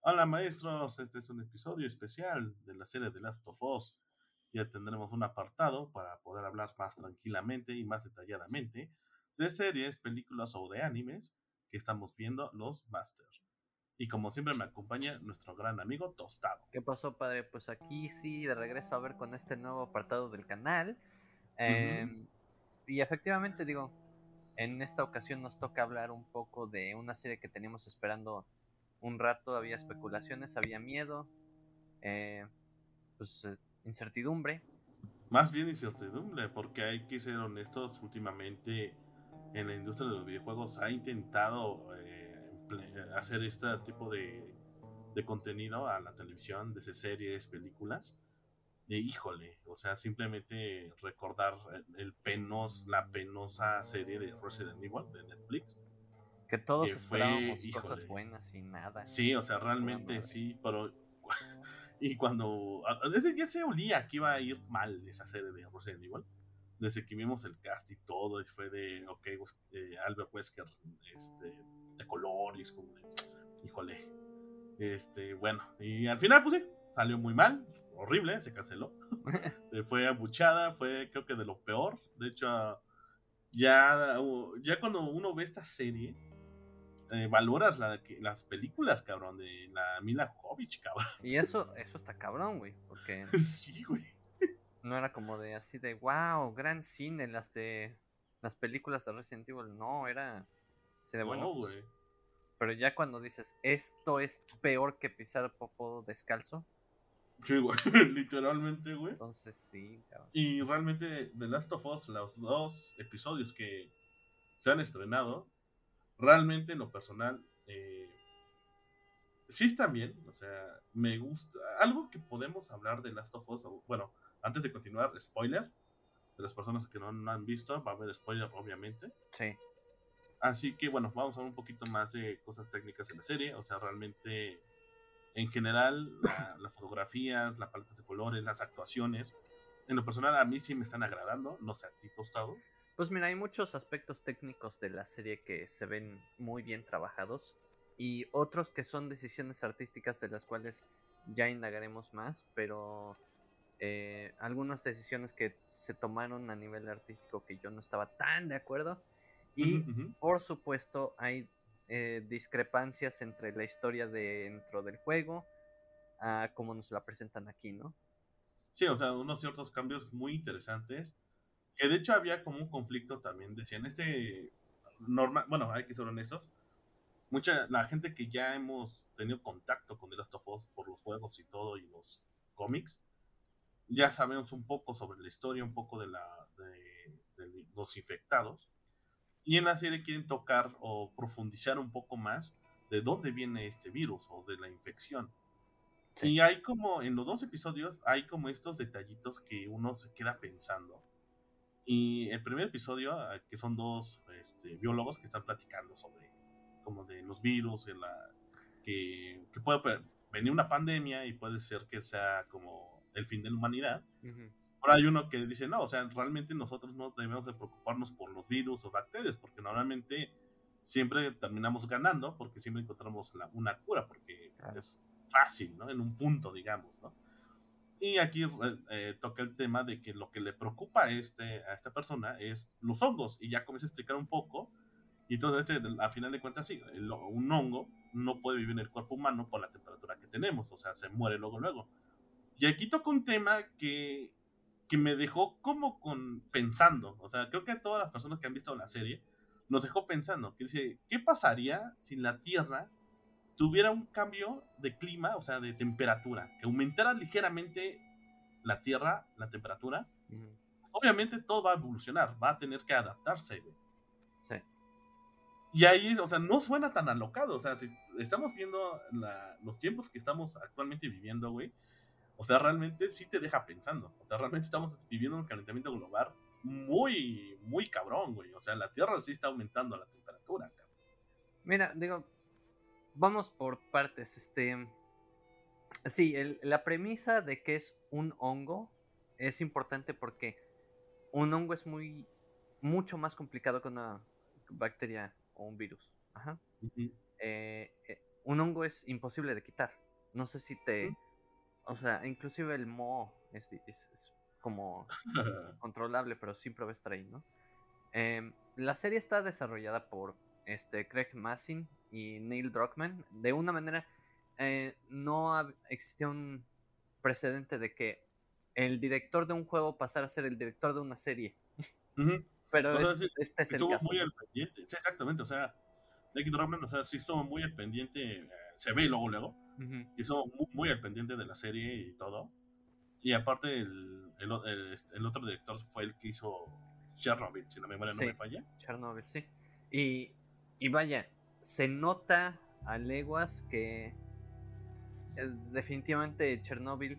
Hola maestros, este es un episodio especial de la serie de Last of Us. Ya tendremos un apartado para poder hablar más tranquilamente y más detalladamente de series, películas o de animes que estamos viendo los Masters. Y como siempre me acompaña nuestro gran amigo Tostado. ¿Qué pasó, padre? Pues aquí sí, de regreso a ver con este nuevo apartado del canal. Em, y efectivamente, digo, en esta ocasión nos toca hablar un poco de una serie que teníamos esperando un rato. Había especulaciones, había miedo, eh, pues eh, incertidumbre. Más bien incertidumbre, porque hay que ser honestos, últimamente en la industria de los videojuegos ha intentado eh, hacer este tipo de, de, contenido a la televisión, de series, películas. De híjole, o sea, simplemente recordar el penos, la penosa serie de Resident Evil de Netflix. Que todos esperábamos cosas buenas y nada. Sí, o sea, realmente sí, pero y cuando desde ya se olía que iba a ir mal esa serie de Resident Evil desde que vimos el cast y todo, y fue de, ok, eh, Albert Wesker, este, de color, y es como de, híjole, este, bueno, y al final, pues sí, salió muy mal, horrible, se canceló, eh, fue abuchada, fue creo que de lo peor, de hecho, ya, ya cuando uno ve esta serie, eh, valoras la, las películas, cabrón, de la Mila Jovovich, cabrón. Y eso, eso está cabrón, güey, porque... sí, güey no era como de así de wow, gran cine las de las películas de Resident Evil, no, era de bueno. Pues, pero ya cuando dices esto es peor que pisar popo descalzo. Sí, güey, literalmente, güey. Entonces sí, cabrón. Y realmente The Last of Us, los dos episodios que se han estrenado, realmente en lo personal, eh, sí están bien. O sea, me gusta. Algo que podemos hablar de Last of Us, bueno, antes de continuar, spoiler. De las personas que no, han visto, va a haber spoiler, obviamente. Sí. Así que bueno, vamos a ver un poquito más de cosas técnicas en la serie. O sea, realmente, en general, las fotografías, las paletas de colores, las actuaciones, en lo personal a mí sí me están agradando. No sé, a ti tostado. Pues mira, hay muchos aspectos técnicos de la serie que se ven muy bien trabajados y otros que son decisiones artísticas de las cuales ya indagaremos más, pero eh, algunas decisiones que se tomaron a nivel artístico que yo no estaba tan de acuerdo. Y por supuesto hay eh, discrepancias entre la historia dentro del juego a cómo nos la presentan aquí, ¿no? Sí, o sea, unos ciertos cambios muy interesantes. Que de hecho había como un conflicto también. Decían, este normal, bueno, hay que ser honestos. Mucha, la gente que ya hemos tenido contacto con The Last of Us por los juegos y todo y los cómics, ya sabemos un poco sobre la historia, un poco de, la, de, los infectados. Y en la serie quieren tocar o profundizar un poco más de dónde viene este virus o de la infección. Y hay como, en los dos episodios, hay como estos detallitos que uno se queda pensando. Y el primer episodio, ah, que son dos este, biólogos que están platicando sobre como de los virus, la, que, que puede venir una pandemia y puede ser que sea como el fin de la humanidad. Ahora hay uno que dice, no, o sea, realmente nosotros no debemos de preocuparnos por los virus o bacterias, porque normalmente siempre terminamos ganando, porque siempre encontramos una cura, porque es fácil, ¿no? En un punto, digamos, ¿no? Y aquí eh, eh, toca el tema de que lo que le preocupa a, este, a esta persona es los hongos, y ya comienza a explicar un poco, y entonces este, a final de cuentas sí, un hongo no puede vivir en el cuerpo humano por la temperatura que tenemos, o sea, se muere luego, luego. Y aquí toca un tema que, que me dejó como con pensando. O sea, creo que todas las personas que han visto la serie nos dejó pensando. Que dice, ¿qué pasaría si la Tierra tuviera un cambio de clima, o sea, de temperatura? Que aumentara ligeramente la Tierra, la temperatura. Obviamente todo va a evolucionar, va a tener que adaptarse, Sí. Y ahí, o sea, no suena tan alocado. O sea, si estamos viendo los tiempos que estamos actualmente viviendo, güey, o sea, realmente sí te deja pensando. O sea, realmente estamos viviendo un calentamiento global muy, muy cabrón, güey. O sea, la Tierra sí está aumentando la temperatura, cabrón. Mira, digo, vamos por partes. Este. Sí, la premisa de que es un hongo es importante porque un hongo es muy. mucho más complicado que una bacteria o un virus. Ajá. Eh, eh, un hongo es imposible de quitar. No sé si te... O sea, inclusive el mo es, es, como controlable, pero siempre va a estar ahí, ¿no? Em, la serie está desarrollada por este, Craig Massin y Neil Druckmann. De una manera, eh, no existía un precedente de que el director de un juego pasara a ser el director de una serie. Pero este es el estuvo muy al pendiente. Sí, exactamente. O sea, Nick Druckmann, o sea, sí estuvo muy al pendiente. Eh, se ve luego, luego. Y estuvo muy, al pendiente de la serie y todo. Y aparte, el, el, este, el, otro director fue el que hizo Chernobyl, si la memoria no me falla. Chernobyl, sí. Y, y vaya, se nota a leguas que eh, definitivamente Chernobyl,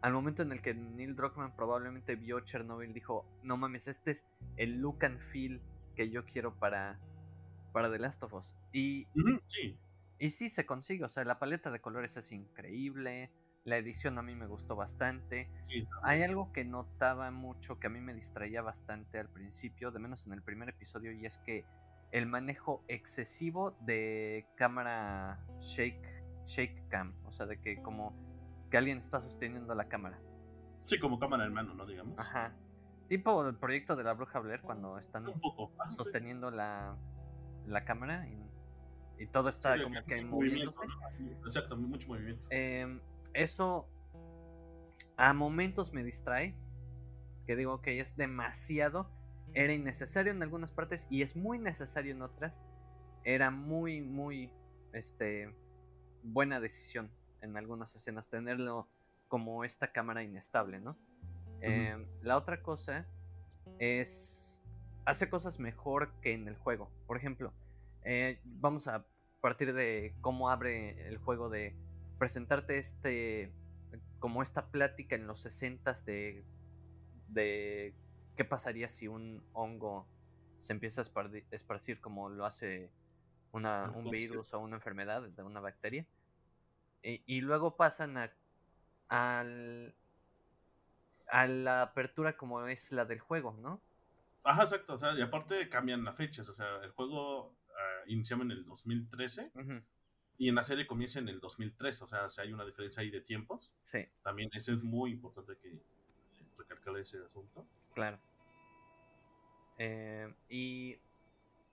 al momento en el que Neil Druckmann probablemente vio Chernobyl, dijo, no mames, este es el look and feel que yo quiero para, para The Last of Us. Y, sí. y sí se consigue, o sea, la paleta de colores es increíble, la edición a mí me gustó bastante. Hay algo que notaba mucho, que a mí me distraía bastante al principio, de menos en el primer episodio, y es que el manejo excesivo de cámara shake shake cam, o sea, de que como que alguien está sosteniendo la cámara. Sí, como cámara en mano, ¿no? Digamos. Ajá. Tipo el proyecto de la bruja Blair cuando están ah, sosteniendo la, la cámara y, todo está como que moviéndose. Exacto, mucho movimiento. Em, eso a momentos me distrae, que digo que es demasiado, era innecesario en algunas partes y es muy necesario en otras. Era muy, muy, este, buena decisión en algunas escenas tenerlo como esta cámara inestable, ¿no? Em, la otra cosa es hace cosas mejor que en el juego. Por ejemplo, eh, vamos a partir de cómo abre el juego de presentarte este como esta plática en los 60 de de qué pasaría si un hongo se empieza a esparcir como lo hace una, un virus o una enfermedad de una bacteria. Y, luego pasan a, al, a la apertura como es la del juego, ¿no? Ajá, exacto. O sea, y aparte cambian las fechas. O sea, el juego uh, inició en el 2013 y en la serie comienza en el 2003. O sea, si hay una diferencia ahí de tiempos. Sí. También eso es muy importante que recalcar ese asunto. Claro. Eh, y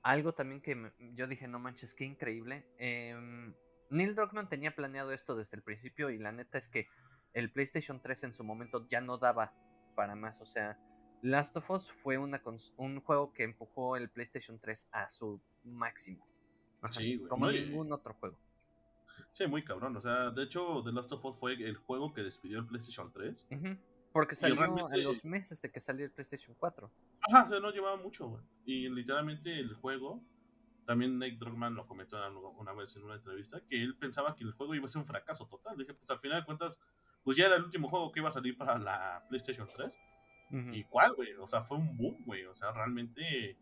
algo también que yo dije, no manches, qué increíble. Em, Neil Druckmann tenía planeado esto desde el principio y la neta es que el PlayStation 3 en su momento ya no daba para más. O sea, Last of Us fue una un juego que empujó el PlayStation 3 a su máximo. sí, Como ningún otro juego. Sí, muy cabrón. O sea, de hecho, The Last of Us fue el juego que despidió el PlayStation 3. Porque salió a los meses de que salió el PlayStation 4. Ajá, o sea, no llevaba mucho, güey. Y literalmente el juego, también Nick Druckmann lo comentó una vez en una entrevista, que él pensaba que el juego iba a ser un fracaso total. Dije, pues al final de cuentas, pues ya era el último juego que iba a salir para la PlayStation 3. ¿Y cuál, güey? O sea, fue un boom, güey. O sea, realmente,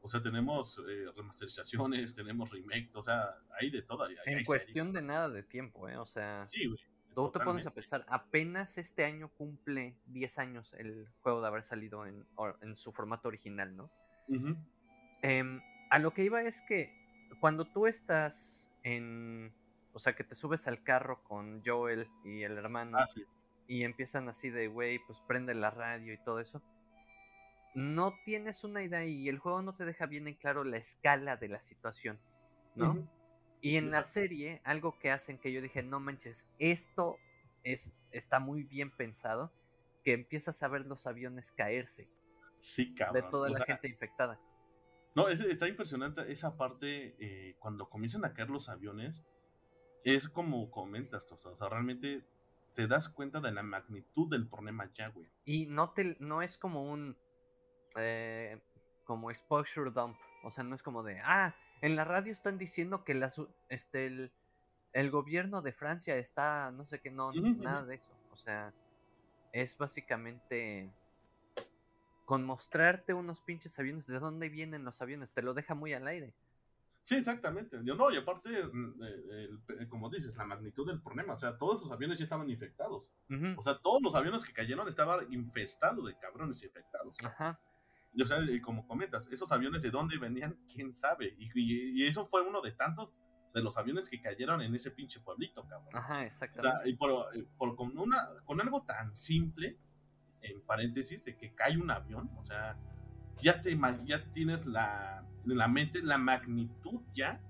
o sea, tenemos eh, remasterizaciones, tenemos remake, o sea, hay de todo. en cuestión de nada de tiempo, ¿eh? O sea... Sí, güey. Tú te pones a pensar, apenas este año cumple 10 años el juego de haber salido en, en su formato original, ¿no? Em, a lo que iba es que cuando tú estás en. O sea, que te subes al carro con Joel y el hermano ah, y empiezan así de, güey, pues prende la radio y todo eso. No tienes una idea y el juego no te deja bien en claro la escala de la situación, ¿no? Y en la serie, algo que hacen que yo dije, no manches, esto es, está muy bien pensado, que empiezas a ver los aviones caerse. Sí, cabrón. De toda la gente infectada. No, está impresionante esa parte eh, cuando comienzan a caer los aviones. Es como comentas, o sea, realmente te das cuenta de la magnitud del problema ya, güey. Y no, te, no es como un... Eh, como exposure dump. O sea, no es como de, ah, en la radio están diciendo que este, el, gobierno de Francia está, no sé qué, no, nada de eso. O sea, es básicamente con mostrarte unos pinches aviones, de dónde vienen los aviones, te lo deja muy al aire. Sí, exactamente. Yo no, y aparte, mm, eh, como dices, la magnitud del problema, o sea, todos esos aviones ya estaban infectados. O sea, todos los aviones que cayeron estaban infestados de cabrones infectados. Ajá. O sea, como comentas, esos aviones de dónde venían, quién sabe. Y, eso fue uno de tantos de los aviones que cayeron en ese pinche pueblito, cabrón. Ajá, exactamente. O sea, y por, por con, una, con algo tan simple, en paréntesis, de que cae un avión, o sea, ya, te, ya tienes la, en la mente la magnitud ya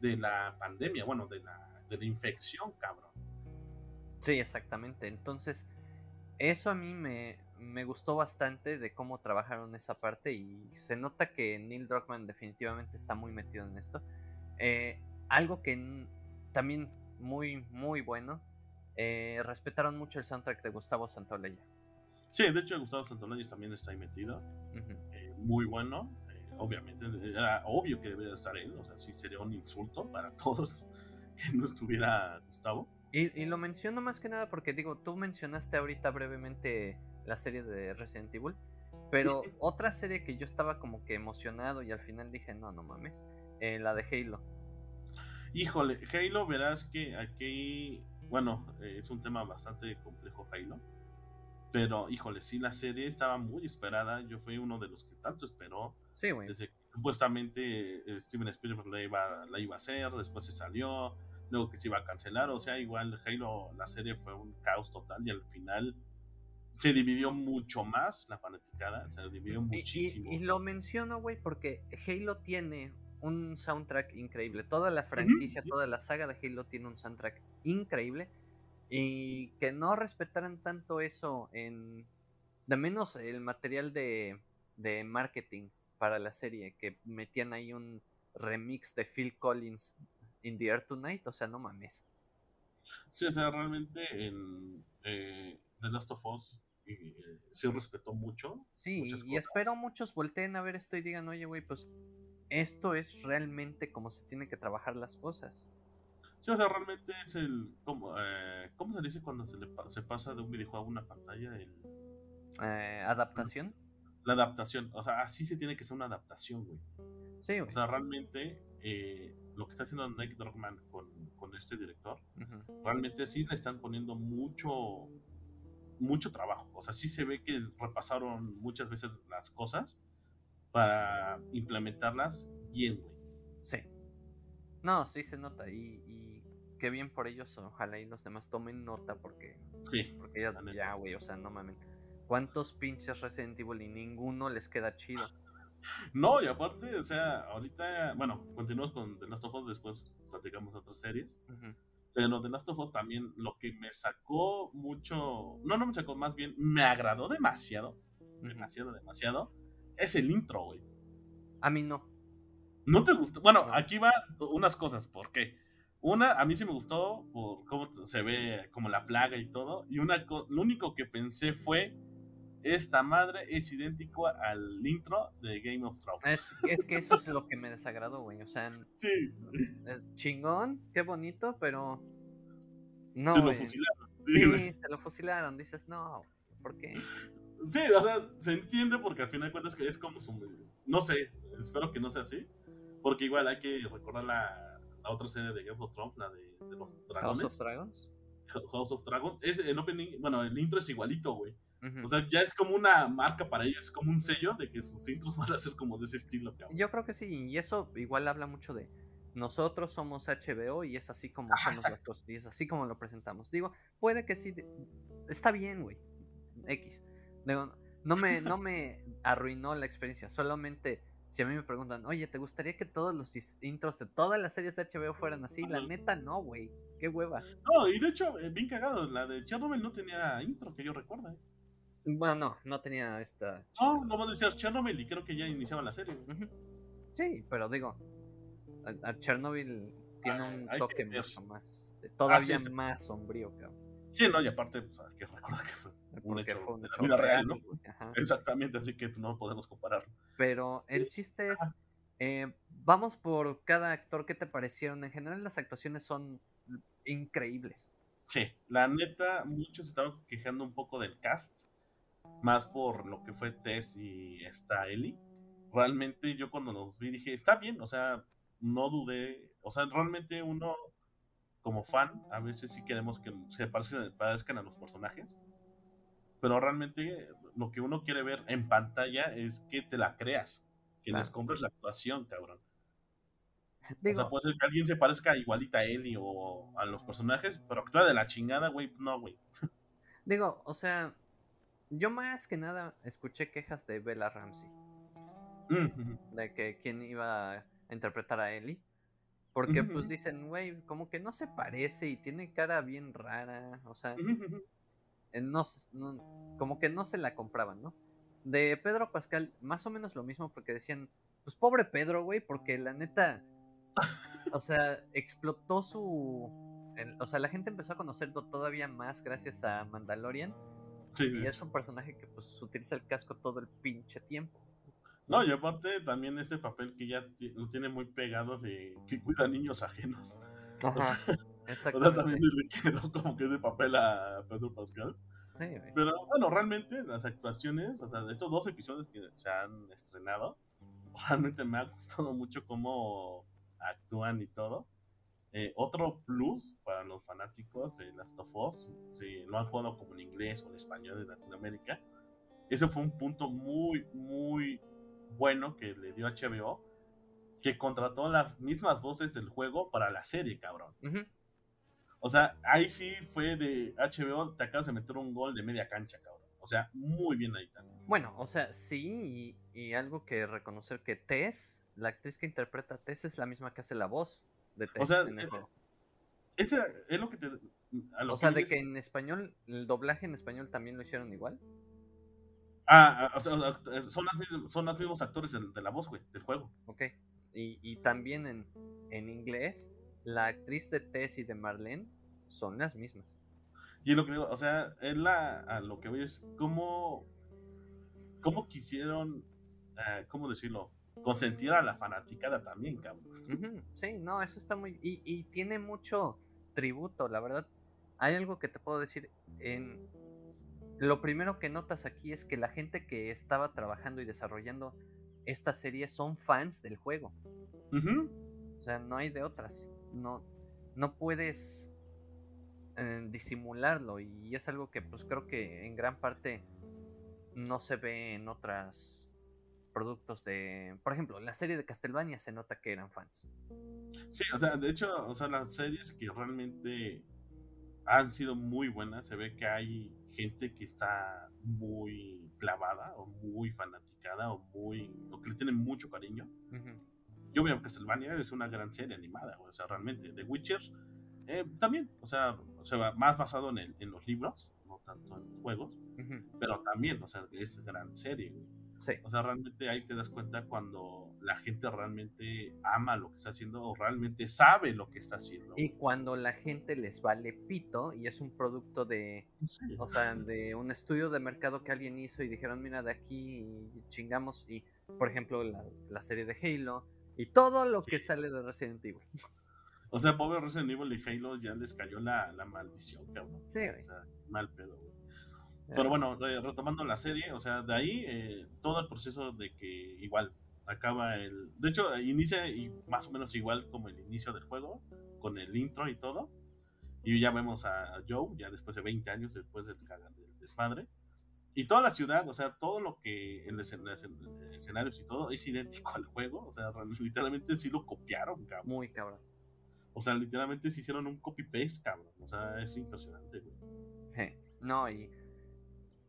de la pandemia, bueno, de la, de la infección, cabrón. Sí, exactamente. Entonces, eso a mí me, me gustó bastante de cómo trabajaron esa parte y se nota que Neil Druckmann definitivamente está muy metido en esto. Eh, algo que también muy, muy bueno, eh, respetaron mucho el soundtrack de Gustavo Santaolalla. Sí, de hecho Gustavo Santaolalla también está ahí metido. Eh, muy bueno. obviamente, era obvio que debería estar él. O sea, sí sería un insulto para todos que no estuviera Gustavo. Y, y, lo menciono más que nada porque digo, tú mencionaste ahorita brevemente la serie de Resident Evil, pero otra serie que yo estaba como que emocionado y al final dije, no, no mames, eh, la de Halo. Híjole, Halo, verás que aquí, bueno, eh, es un tema bastante complejo Halo, pero híjole, sí, la serie estaba muy esperada, yo fui uno de los que tanto esperó. Sí, güey. Desde que supuestamente eh, Steven Spielberg la iba, la iba a hacer, después se salió, luego que se iba a cancelar, o sea, igual Halo, la serie fue un caos total y al final se dividió mucho más la fanaticada, se dividió muchísimo. Y, lo menciono, güey, porque Halo tiene un soundtrack increíble. Toda la franquicia, toda la saga de Halo tiene un soundtrack increíble. Y que no respetaran tanto eso en. De menos el material de, de marketing para la serie, que metían ahí un remix de Phil Collins in the Air Tonight, o sea, no mames. Sí, o sea, realmente en eh, The Last of Us eh, sí respetó mucho. Sí, y espero muchos volteen a ver esto y digan, oye, güey, pues esto es realmente como se tiene que trabajar las cosas. Sí, o sea, realmente es el. ¿Cómo, eh, ¿cómo se dice cuando se, le, se pasa de un videojuego a una pantalla? El, eh, ¿Adaptación? La adaptación. O sea, así se tiene que ser una adaptación, güey. Sí, güey. O sea, realmente eh, lo que está haciendo Nick con, con este director, realmente sí le están poniendo mucho mucho trabajo. O sea, sí se ve que repasaron muchas veces las cosas para implementarlas bien, güey. Sí. No, sí se nota. Y, y, qué bien por ellos. Ojalá y los demás tomen nota porque. Sí. Porque ya, ya güey, o sea, no mames. ¿Cuántos pinches Resident Evil y ninguno les queda chido? No, y aparte, o sea, ahorita, bueno, continuamos con The Last of Us, después platicamos otras series. Pero The Last of Us también lo que me sacó mucho, no, no me sacó, más bien me agradó demasiado, demasiado, demasiado, es el intro, güey. A mí no. ¿No te gustó? Bueno, aquí va unas cosas, ¿por qué? Una, a mí sí me gustó por cómo se ve como la plaga y todo, y una, lo único que pensé fue esta madre es idéntico al intro de Game of Thrones. Es, es que eso es lo que me desagradó, güey. O sea, sí. chingón, qué bonito, pero. No. Se lo fusilaron. Sí, se lo fusilaron. Dices, no, ¿por qué? Sí, o sea, se entiende porque al final de cuentas que es como su. No sé, espero que no sea así. Porque igual hay que recordar la, la otra serie de Game of Thrones, la de, de los dragones. House of Dragons. House of Dragons. Es, el opening, bueno, el intro es igualito, güey. O sea, ya es como una marca para ellos, es como un sello de que sus intros van a ser como de ese estilo. Yo creo que sí, y eso igual habla mucho de nosotros somos HBO y es así como hacemos las cosas, y es así como lo presentamos. Digo, puede que sí, está bien, güey, X. Digo, no me, no me arruinó la experiencia, solamente si a mí me preguntan, oye, ¿te gustaría que todos los intros de todas las series de HBO fueran así? La neta, no, güey. Qué hueva. No, y de hecho, eh, bien cagado, la de Chernobyl no tenía intro, que yo recuerda. Bueno, no, no tenía esta. No, no va a decir Chernobyl y creo que ya iniciaba la serie. Sí, pero digo, a, Chernobyl tiene un toque mucho más, este, todavía más sombrío, creo. Sí, no, y aparte, pues, hay que recordar que fue un hecho, fue un de la vida real, ¿no? Exactamente, así que no podemos compararlo. Pero el chiste es, eh, vamos por cada actor, ¿qué te parecieron? En general las actuaciones son increíbles. Sí, la neta, muchos estaban quejando un poco del cast más por lo que fue Tess y esta Ellie. Realmente yo cuando los vi dije, está bien, o sea, no dudé, o sea, realmente uno como fan a veces sí queremos que se parezcan, a los personajes, pero realmente lo que uno quiere ver en pantalla es que te la creas, que les compres la actuación, cabrón. o sea, puede ser que alguien se parezca igualita a Ellie o a los personajes, pero actúa de la chingada, güey. No, güey. Digo, o sea, yo más que nada escuché quejas de Bella Ramsey. De que quién iba a interpretar a Ellie. Porque pues dicen, güey, como que no se parece y tiene cara bien rara. O sea, no, como que no se la compraban, ¿no? De Pedro Pascal, más o menos lo mismo porque decían, pues pobre Pedro, güey, porque la neta, o sea, explotó su... o sea, la gente empezó a conocerlo todavía más gracias a Mandalorian. Y es un personaje que pues utiliza el casco todo el pinche tiempo. No, y aparte también este papel que ya lo tiene muy pegado de que cuida niños ajenos. Ajá, o sea, también le quedó como que ese papel a Pedro Pascal. Sí, Pero bueno, realmente las actuaciones, o sea, de estos dos episodios que se han estrenado, realmente me ha gustado mucho cómo actúan y todo. Eh, otro plus para los fanáticos de Last of Us, si no han jugado como en inglés o en español de Latinoamérica, ese fue un punto muy, muy bueno que le dio HBO, que contrató las mismas voces del juego para la serie, cabrón. O sea, ahí sí fue de HBO, te acabas de meter un gol de media cancha, cabrón. O sea, muy bien ahí también. Bueno, o sea, sí, y, algo que reconocer que Tess, la actriz que interpreta a Tess, es la misma que hace la voz de Tess. O sea, el Ese es lo que te. o sea, de que en español, el doblaje en español también lo hicieron igual. Ah, ah o sea, son, son los mismos actores de, la voz, güey, del juego. Ok. Y, y también en, en inglés, la actriz de Tess y de Marlene son las mismas. Y lo que digo, o sea, es la, a lo que voy es cómo, cómo quisieron, eh, ¿cómo decirlo? Consentir a la fanaticada también, cabrón. Sí, no, eso está muy... Y, y tiene mucho tributo, la verdad. Hay algo que te puedo decir. En... Lo primero que notas aquí es que la gente que estaba trabajando y desarrollando esta serie son fans del juego. O sea, no hay de otras. No, no puedes disimularlo y es algo que pues creo que en gran parte no se ve en otros productos de, por ejemplo, la serie de Castlevania se nota que eran fans. Sí, o sea, de hecho, o sea, las series que realmente han sido muy buenas, se ve que hay gente que está muy clavada o muy fanaticada o muy o que le tienen mucho cariño. Yo veo Castlevania es una gran serie animada, o sea, realmente The Witcher eh, también, o sea, se va más basado en, el, en, los libros, no tanto en los juegos, pero también, o sea, es gran serie, Sí. O sea, realmente ahí te das cuenta cuando la gente realmente ama lo que está haciendo o realmente sabe lo que está haciendo. Y cuando la gente les vale pito y es un producto de, o sea, de un estudio de mercado que alguien hizo y dijeron, mira, de aquí chingamos y, por ejemplo, la, la serie de Halo y todo lo que sale de Resident Evil. O sea, pobre Resident Evil y Halo ya les cayó la, la maldición, cabrón. Sí, O sea, mal pedo, güey. Pero bueno, eh, retomando la serie, o sea, de ahí eh, todo el proceso de que igual acaba el... De hecho, inicia y más o menos igual como el inicio del juego, con el intro y todo. Y ya vemos a Joe, ya después de 20 años, después del, del desmadre. Y toda la ciudad, o sea, todo lo que en los escenarios y todo es idéntico al juego. O sea, literalmente sí lo copiaron, cabrón. Muy cabrón. O sea, literalmente se hicieron un copy-paste, cabrón. O sea, es impresionante, güey. Sí. No, y.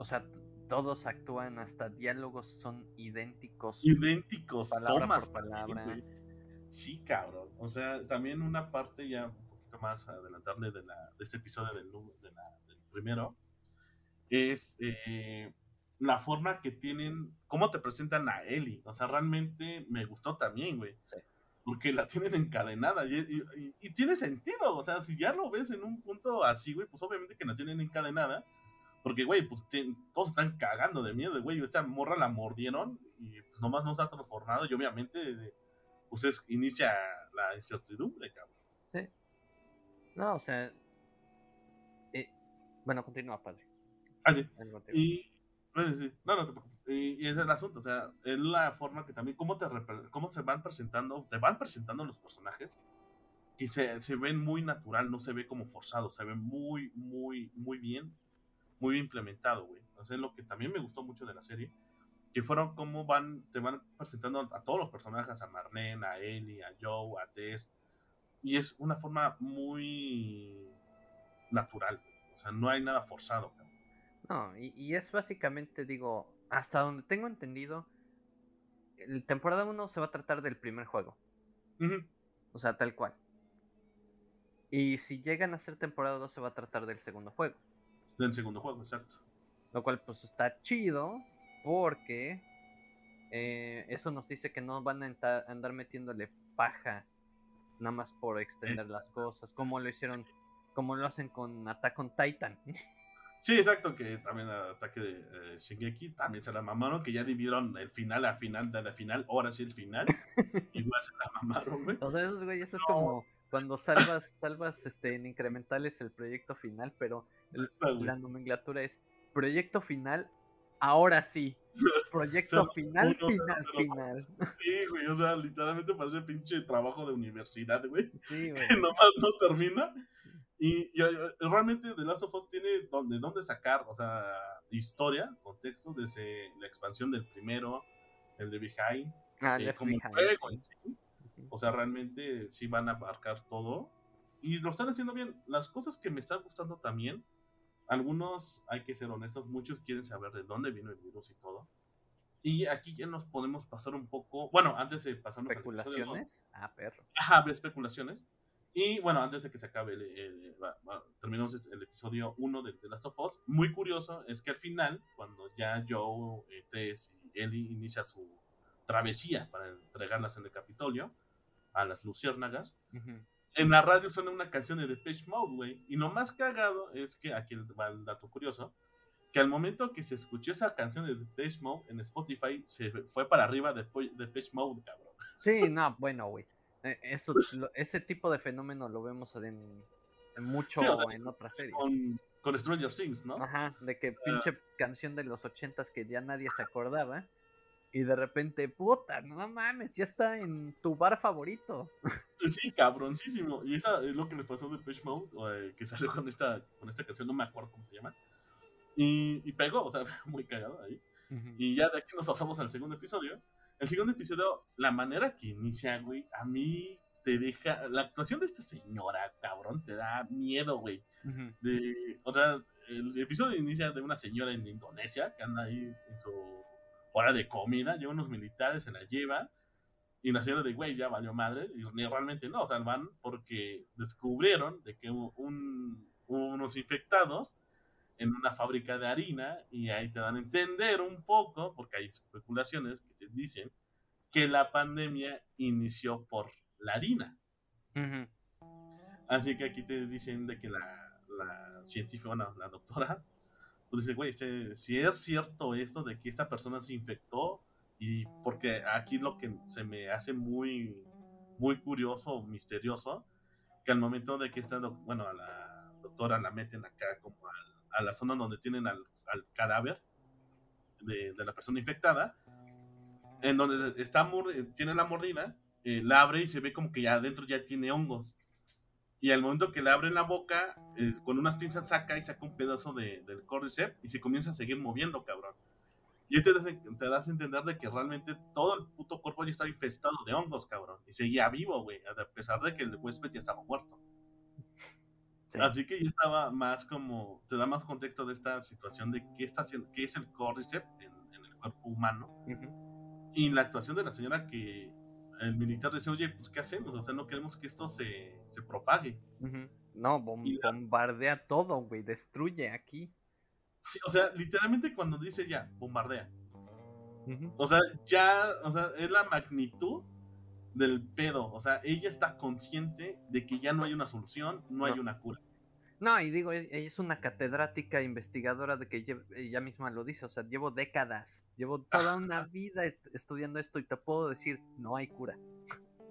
O sea, todos actúan, hasta diálogos son idénticos. Idénticos, palabra por palabra. Sí, cabrón. O sea, también una parte ya un poquito más adelantarle de, la, de este episodio del, del primero es eh, la forma que tienen, cómo te presentan a Ellie. O sea, realmente me gustó también, güey. Sí porque la tienen encadenada y, tiene sentido, o sea, si ya lo ves en un punto así, güey, pues obviamente que la tienen encadenada, porque, güey, pues todos están cagando de miedo, güey, esta morra la mordieron y pues nomás no está transformado y obviamente, pues inicia la incertidumbre, cabrón. Sí. No, o sea, eh, bueno, continúa, padre. Ah, sí. Y, pues, sí, no, no te preocupes. Y, ese es el asunto, o sea, es la forma que también, cómo, te, cómo se van presentando, te van presentando los personajes, que se, se ven muy natural, no se ve como forzado, se ve muy, muy, muy bien, muy bien implementado, güey. O sea, es lo que también me gustó mucho de la serie. que fueron como van, te van presentando a todos los personajes, a Marlene, a Ellie, a Joe, a Tess, y es una forma muy natural, o sea, no hay nada forzado. No, y, y es básicamente, digo, hasta donde tengo entendido, el temporada 1 se va a tratar del primer juego. O sea, tal cual. Y si llegan a ser temporada 2 se va a tratar del segundo juego. Del segundo juego, exacto. Lo cual pues está chido porque eh, eso nos dice que no van a andar metiéndole paja nada más por extender las cosas, como lo hicieron, como lo hacen con Attack on Titan. Sí, exacto, que también el ataque de eh, Shingeki también se la mamaron, que ya dividieron el final a final de la final, ahora sí el final. Igual se la mamaron, güey. O sea, esos güey, eso es como cuando salvas, salvas este, en incrementales el proyecto final, pero la nomenclatura es proyecto final, ahora sí. Proyecto final, final, final. Sí, güey, o sea, literalmente parece pinche trabajo de universidad, güey. Sí, güey. Que nomás no termina y, realmente The Last of Us tiene de dónde sacar, o sea, historia, contexto, desde la expansión del primero, el de Behind. Ah, eh, como Behind, O sea, realmente sí van a abarcar todo. Y lo están haciendo bien. Las cosas que me están gustando también, algunos, hay que ser honestos, muchos quieren saber de dónde vino el virus y todo. Y aquí ya nos podemos pasar un poco, bueno, antes de pasarnos ¿Especulaciones? ah, perro. Ajá, especulaciones. Y bueno, antes de que se acabe, el, terminamos este, el episodio 1 de The Last of Us. Muy curioso es que al final, cuando ya Joe, eh, Tess y Ellie inicia su travesía para entregarlas en el Capitolio a las luciérnagas, en la radio suena una canción de Depeche Mode, güey. Y lo más cagado es que, aquí va el dato curioso, que al momento que se escuchó esa canción de Depeche Mode en Spotify, se fue para arriba de Depeche Mode, cabrón. Sí, no, bueno, güey. Eh, eso, ese tipo de fenómeno lo vemos en, mucho en otras series. Con, Stranger Things, ¿no? Ajá, de que ah. pinche canción de los ochentas que ya nadie se acordaba. Y de repente, puta, no mames, ya está en tu bar favorito. Sí, cabroncísimo. Y esa es lo que les pasó de Pitch Mode, eh, que salió con esta, con esta canción, no me acuerdo cómo se llama. Y, y pegó, o sea, muy cagado ahí. Y ya de aquí nos pasamos al segundo episodio, el segundo episodio, la manera que inicia, güey, a mí te deja. La actuación de esta señora, cabrón, te da miedo, güey. o sea, el episodio inicia de una señora en Indonesia que anda ahí en su hora de comida. Lleva unos militares, se la lleva. Y la señora de, güey, ya valió madre. Y realmente no, o sea, van porque descubrieron de que un, unos infectados en una fábrica de harina y ahí te dan a entender un poco, porque hay especulaciones que te dicen que la pandemia inició por la harina. Así que aquí te dicen de que la, la científica, bueno, la doctora, pues dice, güey, este, si es cierto esto de que esta persona se infectó, y porque aquí lo que se me hace muy, muy curioso, misterioso, que al momento de que esta, bueno, a la doctora la meten acá como a la zona donde tienen al, cadáver de, la persona infectada, en donde está tiene la mordida, eh, la abre y se ve como que ya adentro ya tiene hongos. Y al momento que le abren la boca, con unas pinzas saca y saca un pedazo de, del cordyceps y se comienza a seguir moviendo, cabrón. Y este te, te das a entender de que realmente todo el puto cuerpo ya estaba infestado de hongos, cabrón. Y seguía vivo, güey, a pesar de que el huésped ya estaba muerto. Así que ya estaba más como, te da más contexto de esta situación de qué, está qué es el cordyceps en, el cuerpo humano. Y la actuación de la señora que el militar dice, oye, pues ¿qué hacemos? O sea, no queremos que esto se, se propague. No, bombardea todo, güey, destruye aquí. Sí, o sea, literalmente cuando dice ya, bombardea. O sea, ya, o sea, es la magnitud del pedo. O sea, ella está consciente de que ya no hay una solución, no, hay una cura. No, y digo, ella es una catedrática investigadora de que ella misma lo dice, o sea, llevo décadas, llevo toda una vida estudiando esto y te puedo decir, no hay cura.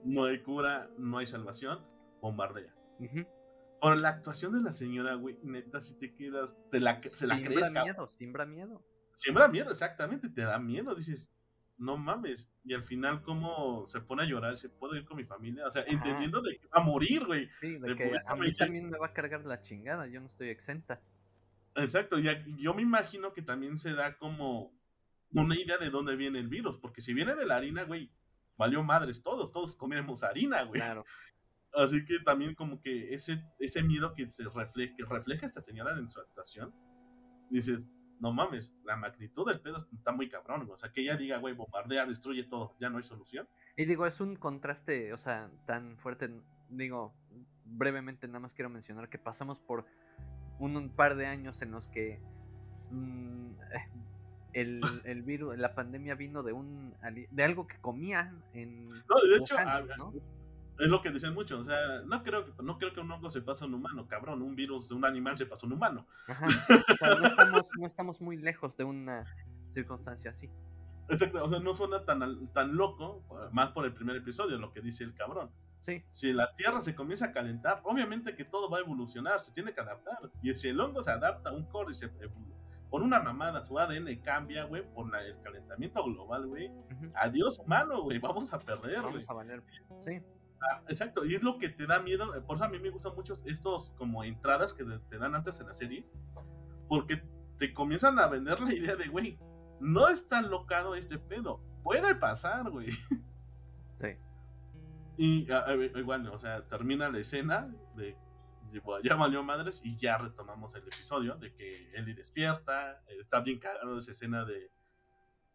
No hay cura, no hay salvación, bombardea. Por la actuación de la señora, güey, neta, si te quedas, te la, se la crees. miedo, siembra miedo. Siembra miedo, exactamente, te da miedo, dices, no mames. Y al final, ¿cómo se pone a llorar? ¿Se puede ir con mi familia? O sea, entendiendo de que va a morir, güey. Sí, de, que a mí también me va a cargar la chingada, yo no estoy exenta. Exacto, y yo me imagino que también se da como una idea de dónde viene el virus, porque si viene de la harina, güey, valió madres todos, todos comemos harina, güey. Claro. Así que también como que ese, ese miedo que se refleja, que refleja esta señora en su actuación, dices, no mames, la magnitud del pedo está muy cabrón, o sea, que ella diga, güey, bombardea, destruye todo, ya no hay solución. Y digo, es un contraste, o sea, tan fuerte, digo, brevemente nada más quiero mencionar que pasamos por un, par de años en los que mm, el, el, virus, la pandemia vino de un de algo que comían en no, de hecho, ¿no? Es lo que dicen muchos, o sea, no creo, no creo que un hongo se pase a un humano, cabrón, un virus de un animal se pasa a un humano. Ajá. no, estamos, no estamos muy lejos de una circunstancia así. Exacto, o sea, no suena tan, tan loco, más por el primer episodio, lo que dice el cabrón. Sí. Si la Tierra se comienza a calentar, obviamente que todo va a evolucionar, se tiene que adaptar. Y si el hongo se adapta a un se por una mamada su ADN cambia, güey, por el calentamiento global, güey. Adiós humano, güey, vamos a perder, Vamos a valer. Sí. Ah, exacto, y es lo que te da miedo. Por eso a mí me gustan mucho estos como entradas que te dan antes en la serie. Porque te comienzan a vender la idea de, güey, no es tan locado este pedo. Puede pasar, güey. Sí. Y igual, o sea, termina la escena de ya valió madres y ya retomamos el episodio de que Ellie despierta, está bien cagado esa escena de,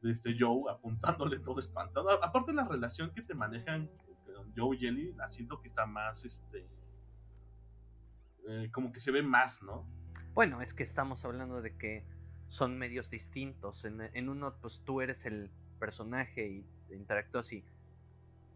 de este Joe apuntándole todo espantado. Aparte la relación que te manejan Joe y Ellie, la siento que está más, este, eh, como que se ve más, ¿no? Bueno, es que estamos hablando de que son medios distintos. En, uno, pues tú eres el personaje y interactúas y,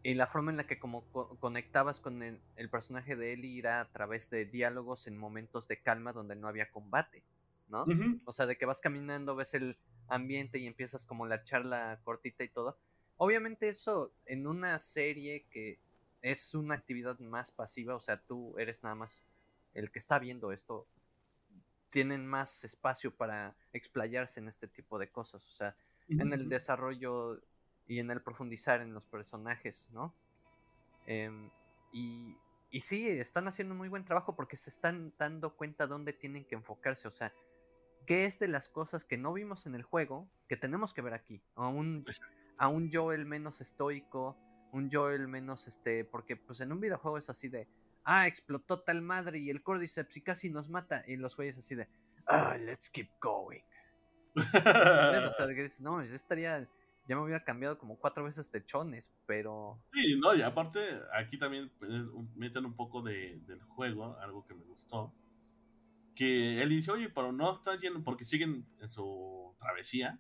y la forma en la que como conectabas con el, personaje de Ellie era a través de diálogos en momentos de calma donde no había combate, ¿no? O sea, de que vas caminando, ves el ambiente y empiezas como la charla cortita y todo. Obviamente eso en una serie que es una actividad más pasiva, o sea, tú eres nada más el que está viendo esto, tienen más espacio para explayarse en este tipo de cosas, o sea, en el desarrollo y en el profundizar en los personajes, ¿no? Em, y, y sí, están haciendo muy buen trabajo porque se están dando cuenta dónde tienen que enfocarse, o sea, qué es de las cosas que no vimos en el juego que tenemos que ver aquí. Aún a un Joel menos estoico, un Joel menos este, porque pues en un videojuego es así de, ah, explotó tal madre y el Cordyceps y casi nos mata, y los güeyes así de, ah, let's keep going. o sea, que dices, no, yo estaría, ya me hubiera cambiado como cuatro veces de chones, pero... Sí, no, y aparte aquí también pues, meten un poco de, del juego, algo que me gustó, que él dice, oye, pero no está lleno, porque siguen en su travesía,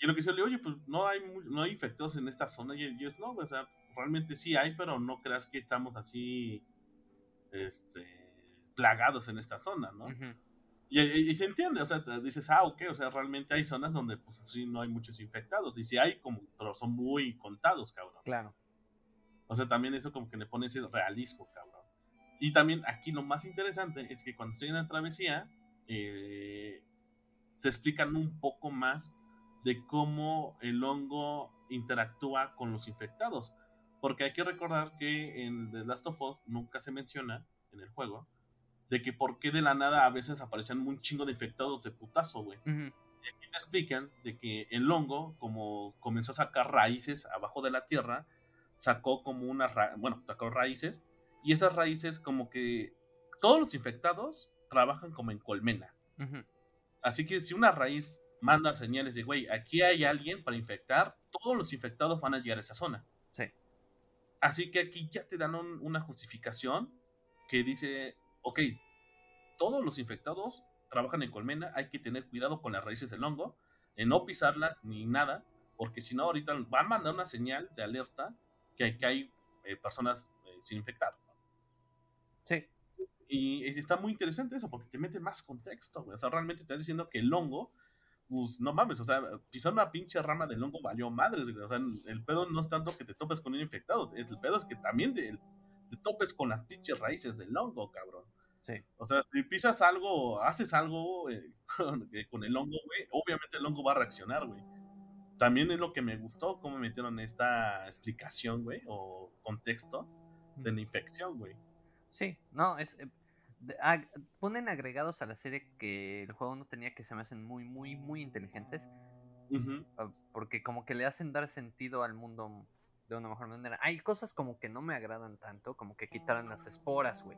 y lo que se le oye, pues no hay, no hay infectados en esta zona. Y ellos, no, o sea, realmente sí hay, pero no creas que estamos así, este, plagados en esta zona, ¿no? y, se entiende, o sea, dices, ah, ok, o sea, realmente hay zonas donde, pues sí, no hay muchos infectados. Y sí hay, como, pero son muy contados, cabrón. Claro. O sea, también eso como que le pone ese realismo, cabrón. Y también aquí lo más interesante es que cuando estoy en la travesía, eh, te explican un poco más de cómo el hongo interactúa con los infectados. Porque hay que recordar que en The Last of Us nunca se menciona en el juego de que por qué de la nada a veces aparecen un chingo de infectados de putazo, güey. Y aquí te explican de que el hongo, como comenzó a sacar raíces abajo de la tierra, sacó como una, bueno, sacó raíces, y esas raíces como que todos los infectados trabajan como en colmena. Así que si una raíz mandan señales de, güey, aquí hay alguien para infectar, todos los infectados van a llegar a esa zona. Sí. Así que aquí ya te dan una justificación que dice, ok, todos los infectados trabajan en colmena, hay que tener cuidado con las raíces del hongo, en no pisarlas ni nada, porque si no, ahorita van a mandar una señal de alerta que, que hay eh, personas eh, sin infectar. Sí. Y, está muy interesante eso, porque te mete más contexto, O sea, realmente te está diciendo que el hongo pues no mames, o sea, pisar una pinche rama del hongo valió madres, O sea, el pedo no es tanto que te topes con un infectado, el pedo es que también te, topes con las pinches raíces del hongo, cabrón. Sí. O sea, si pisas algo, haces algo eh, eh, con, el hongo, güey, obviamente el hongo va a reaccionar, güey. También es lo que me gustó, cómo metieron esta explicación, güey, o contexto de la infección, güey. Sí, no, es, ponen agregados a la serie que el juego no tenía que se me hacen muy, muy, muy inteligentes. Ah, Porque como que le hacen dar sentido al mundo de una mejor manera. Hay cosas como que no me agradan tanto, como que quitaran las esporas, güey.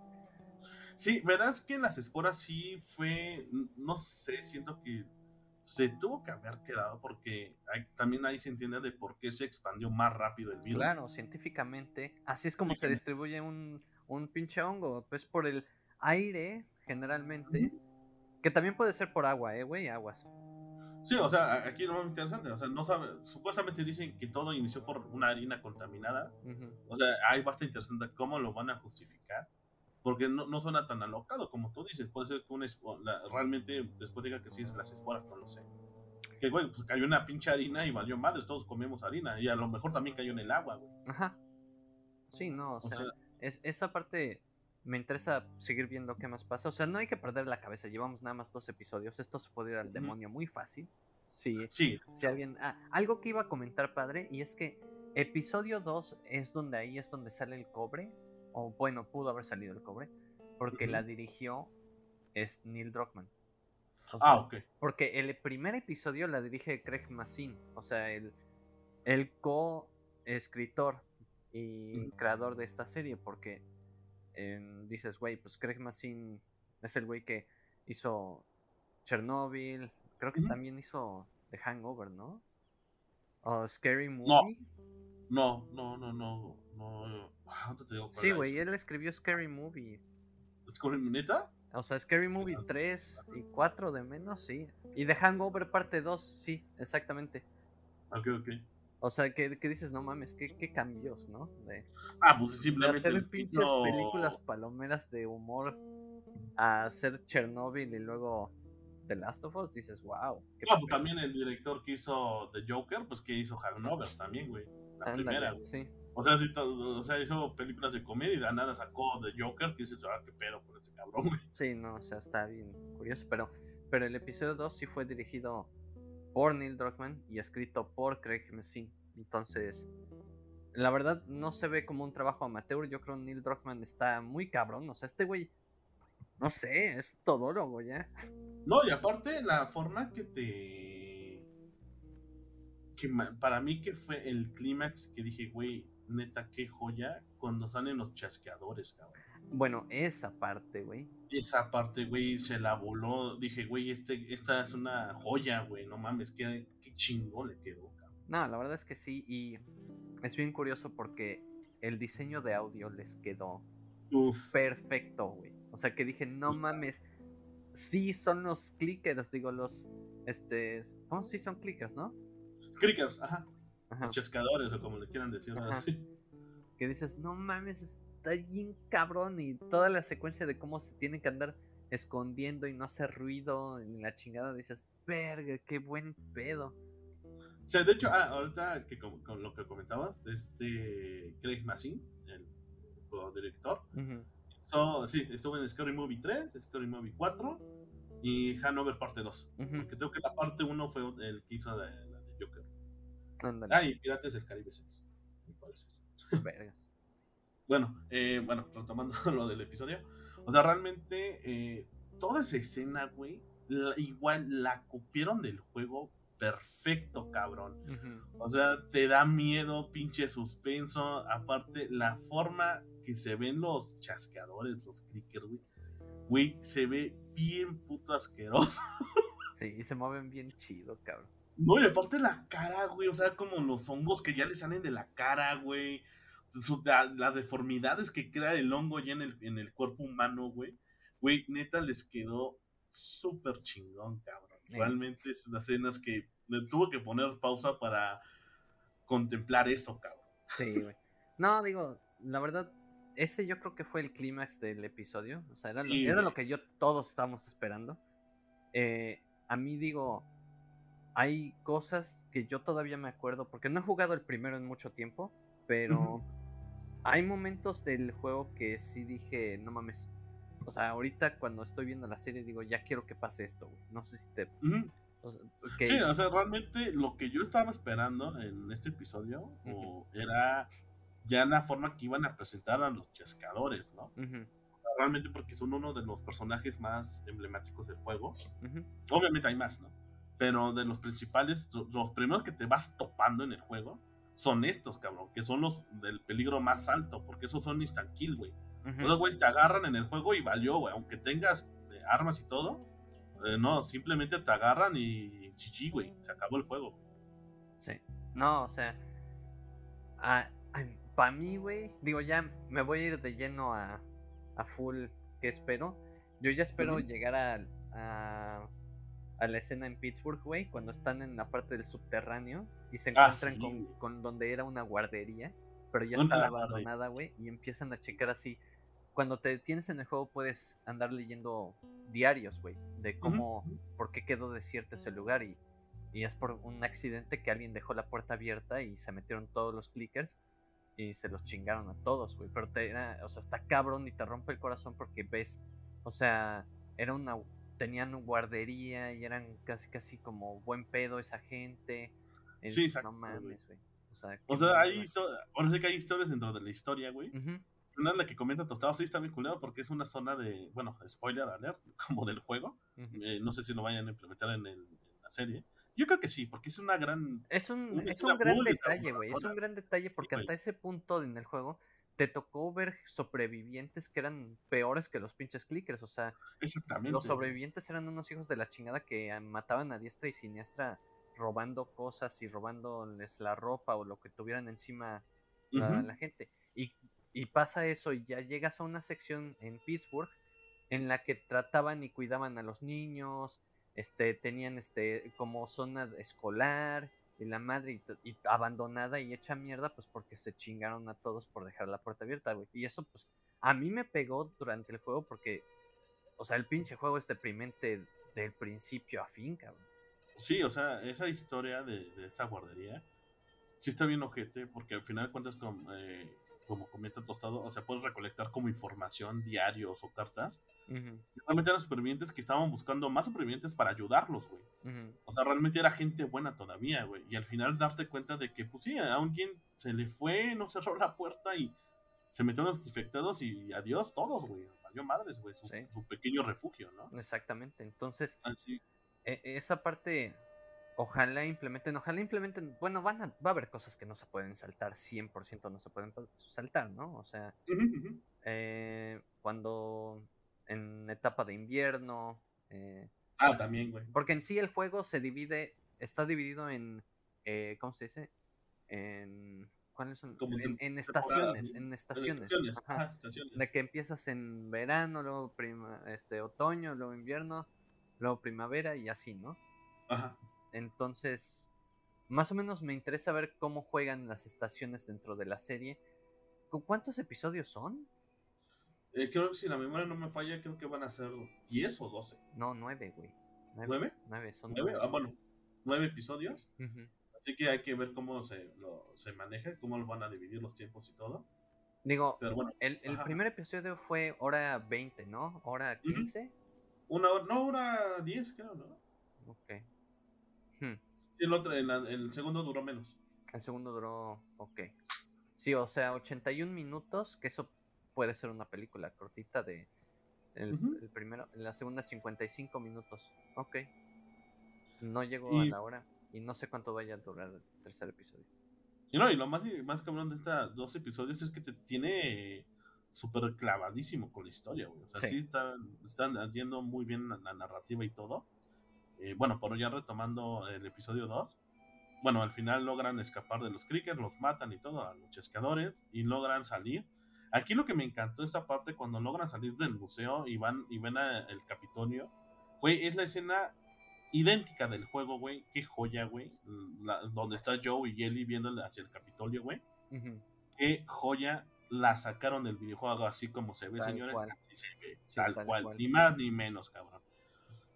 Sí, verás que las esporas sí fue, no sé, siento que se tuvo que haber quedado porque hay- también ahí se entiende de por qué se expandió más rápido el virus. Claro, científicamente. Así es como Sí, se distribuye un, un pinche hongo. Pues por el aire, generalmente. Que también puede ser por agua, eh, güey, aguas. Sí, o sea, aquí lo más interesante, o sea, no sabe, supuestamente dicen que todo inició por una harina contaminada, o sea, ahí bastante interesante cómo lo van a justificar, porque no, no suena tan alocado como tú dices, puede ser que una la- realmente después diga que sí es las esporas, no lo sé. Que, güey, pues cayó una pinche harina y valió madres, todos comemos harina, y a lo mejor también cayó en el agua, güey. Ajá. Sí, no, o, O sea, sea, es, esa parte me interesa seguir viendo qué más pasa. O sea, no hay que perder la cabeza. Llevamos nada más dos episodios. Esto se puede ir al demonio muy fácil. Sí, sí, si alguien... Ah, algo que iba a comentar, padre, y es que episodio 2 es donde ahí es donde sale el cobre. O bueno, pudo haber salido el cobre. Porque la dirigió es Neil Druckmann. O ah, ok. porque el primer episodio la dirige Craig Mazin, o sea, el, el co-escritor y creador de esta serie, porque dices, güey, pues Craig Mazin es el güey que hizo Chernobyl, creo que también hizo The Hangover, ¿no? O Scary Movie. No, no, no, no, no, ah, ¿dónde te digo Sí, güey, él escribió Scary Movie. ¿Es con neta? O sea, Scary Movie Ah. 3 y 4 de menos, sí. Y The Hangover parte 2, sí, exactamente. Ok, ok. O sea, que, que dices, no mames, qué, qué cambios, ¿no? De, Ah, pues de simplemente. hacer el pinches películas palomeras de humor a hacer Chernobyl y luego The Last of Us, dices, wow. qué Ah, pues papel". también el director que hizo The Joker, pues que hizo Hangover también, güey. La primera, güey. Sí, O sea, sí, o sea, hizo películas de comedia y de nada sacó The Joker, que dices, ah, qué pedo con este cabrón, güey. sí, no, o sea, está bien curioso. Pero, pero el episodio 2 sí fue dirigido por Neil Druckmann y escrito por Craig Mazin. Entonces, la verdad no se ve como un trabajo amateur. Yo creo que Neil Druckmann está muy cabrón. O sea, este güey, no sé, es todólogo ya. No, y aparte, la forma que te. que para mí que fue el clímax que dije, güey, neta, qué joya, cuando salen los chasqueadores, cabrón. Bueno, esa parte, güey. Esa parte, güey, se la voló. Dije, güey, este, esta es una joya, güey, no mames, qué, qué chingón le quedó, cabrón. No, la verdad es que sí. Y es bien curioso porque el diseño de audio les quedó Uf. perfecto, güey. O sea, que dije, no mames. Sí, son los clickers, digo, los. Este. ¿Cómo sí son clickers, no? Crickers, ajá. Ajá. Chascadores, o como le quieran decir, así. Que dices, no mames, está bien cabrón. Y toda la secuencia de cómo se tienen que andar escondiendo y no hacer ruido en la chingada. Dices, verga, qué buen pedo. O sea, de hecho, ah, ahorita que con, con lo que comentabas, este Craig Mazin, el director, so, sí, estuvo en Scary Movie 3, Scary Movie 4 y Hanover parte 2. Ujú. Porque creo que la parte 1 fue el que hizo la de Joker. Ándale, Ah, y Pirates del Caribe 6, me parece. vergas. Bueno, eh, bueno, retomando lo del episodio. O sea, realmente eh, toda esa escena, güey, la- igual la copiaron del juego perfecto, cabrón. O sea, te da miedo, pinche suspenso. Aparte, la forma que se ven los chasqueadores, los clickers, güey. Güey, se ve bien puto asqueroso. Sí, se mueven bien chido, cabrón. No, y aparte la cara, güey. O sea, como los hongos que ya le salen de la cara, güey. Su- la, la deformidades que crea el hongo ya en el, en el cuerpo humano, güey. Güey, neta les quedó súper chingón, cabrón. Sí. Realmente es las escenas que le tuvo que poner pausa para contemplar eso, cabrón. Sí, güey. No, digo, la verdad, ese yo creo que fue el clímax del episodio. O sea, era, Sí, lo, era lo que yo todos estábamos esperando. Eh, a mí digo, hay cosas que yo todavía me acuerdo, porque no he jugado el primero en mucho tiempo, pero hay momentos del juego que sí dije, no mames. O sea, ahorita cuando estoy viendo la serie digo, ya quiero que pase esto, güey. No sé si te... O sea, Sí, o sea, realmente lo que yo estaba esperando en este episodio o era ya la forma que iban a presentar a los chascadores, ¿no? Ujú, Realmente porque son uno de los personajes más emblemáticos del juego. Obviamente hay más, ¿no? Pero de los principales, los primeros que te vas topando en el juego son estos, cabrón, que son los del peligro más alto, porque esos son instant kill, güey. Los güeyes te agarran en el juego y valió, güey. Aunque tengas eh, armas y todo, eh, no, simplemente te agarran y GG, güey. Se acabó el juego. Sí. No, o sea. Para mí, güey, digo, ya me voy a ir de lleno a, a full que espero. Yo ya espero llegar a, a, a, la escena en Pittsburgh, güey, cuando están en la parte del subterráneo y se ah, encuentran con, con, donde era una guardería, pero ya estaba abandonada, güey, y empiezan a checar así. Cuando te detienes en el juego puedes andar leyendo diarios, güey, de cómo, por qué quedó desierto ese lugar y, y, es por un accidente que alguien dejó la puerta abierta y se metieron todos los clickers y se los chingaron a todos, güey, pero te, o sea, está cabrón y te rompe el corazón porque ves, o sea, era una, tenían guardería y eran casi, casi como buen pedo esa gente. Sí, exacto. No mames, güey. O sea, o sea hay, ahora sé que hay historias dentro de la historia, güey. Una es la que comenta Tostado, sí está vinculado porque es una zona de, bueno, spoiler alert, como del juego. Eh, no sé si lo vayan a implementar en, el, la serie. Yo creo que sí, porque es una gran. Es un, es un gran detalle, güey. Es un gran detalle porque hasta ese punto en el juego te tocó ver sobrevivientes que eran peores que los pinches clickers. O sea, los sobrevivientes eran unos hijos de la chingada que mataban a diestra y siniestra robando cosas y robándoles la ropa o lo que tuvieran encima la gente. Y y pasa eso y ya llegas a una sección en Pittsburgh en la que trataban y cuidaban a los niños, este, tenían este como zona escolar y la madre y, abandonada y hecha mierda pues porque se chingaron a todos por dejar la puerta abierta, güey. Y eso pues a mí me pegó durante el juego porque, o sea, el pinche juego es deprimente del principio a fin, cabrón. Sí, o sea, esa historia de, de esta guardería sí está bien ojete porque al final cuentas con... Eh, como comenta Tostado, o sea, puedes recolectar como información, diarios o cartas. Realmente eran supervivientes que estaban buscando más supervivientes para ayudarlos, güey. O sea, realmente era gente buena todavía, güey. Y al final darte cuenta de que, pues sí, a alguien se le fue, no cerró la puerta y se metieron los infectados y adiós todos, güey. Valió madres, güey. Su, su, pequeño refugio, ¿no? Exactamente. Entonces, e, esa parte Ojalá implementen, ojalá implementen, bueno, van a, va a haber cosas que no se pueden saltar, 100% no se pueden saltar, ¿no? O sea, eh, cuando en etapa de invierno... Eh, ah, también, güey. Porque en sí el juego se divide, está dividido en, eh, ¿cómo se dice? En... ¿Cuáles son? En, estaciones, en estaciones. De que empiezas en verano, luego prima, este, otoño, luego invierno, luego primavera y así, ¿no? Ajá. Entonces, más o menos me interesa ver cómo juegan las estaciones dentro de la serie. ¿Cuántos episodios son? Eh, creo que si la memoria no me falla, creo que van a ser 10 o 12. No, 9, güey. ¿Nueve? 9, son 9. Ah, bueno, 9 episodios. Así que hay que ver cómo se, se maneja, cómo lo van a dividir los tiempos y todo. Digo, el, el primer episodio fue hora 20, ¿no? Hora 15. Una hora, no, hora 10, creo, ¿no? Ok. Hmm. el, otro, el, segundo duró menos. El segundo duró, ok. Sí, o sea, 81 minutos, que eso puede ser una película cortita de... El, primero, la segunda 55 minutos. Ok. No llegó a la hora y no sé cuánto vaya a durar el tercer episodio. Y no, y lo más, más cabrón de estos dos episodios es que te tiene súper clavadísimo con la historia, güey. O sea, sí, están, están yendo muy bien la narrativa y todo. Eh, bueno, por ya retomando el episodio 2, bueno, al final logran escapar de los crickers, los matan y todo, a los chescadores, y logran salir. Aquí lo que me encantó esta parte, cuando logran salir del museo y van y ven el Capitolio, güey, es la escena idéntica del juego, güey. Qué joya, güey. donde está Joe y Ellie viendo hacia el Capitolio, güey. Qué joya la sacaron del videojuego así como se ve, señores. Así se ve, tal, cual. Ni más ni menos, cabrón.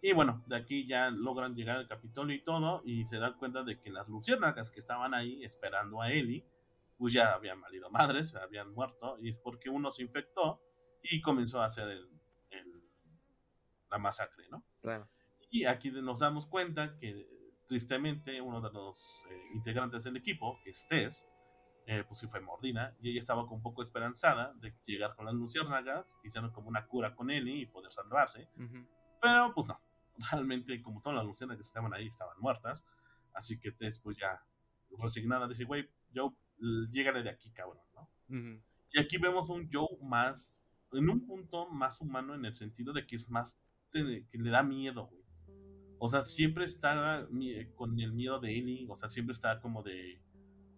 Y bueno, de aquí ya logran llegar al Capitolio y todo, y se dan cuenta de que las luciérnagas que estaban ahí esperando a Ellie, pues ya habían valido madres, habían muerto, y es porque uno se infectó y comenzó a hacer el, la masacre, ¿no? Claro. Y aquí nos damos cuenta que tristemente uno de los eh, integrantes del equipo, que es Tess, eh, pues sí fue mordida, y ella estaba con un poco esperanzada de llegar con las luciérnagas, hicieron como una cura con Ellie y poder salvarse, pero pues no, realmente, como todas las lucianas que estaban ahí estaban muertas. Así que Tess, pues ya resignada, dice, güey, Joe, llégale de aquí, cabrón, ¿no? Y aquí vemos un Joe más, en un punto más humano en el sentido de que es más, que le da miedo, güey. O sea, siempre está con el miedo de Ellie, o sea, siempre está como de,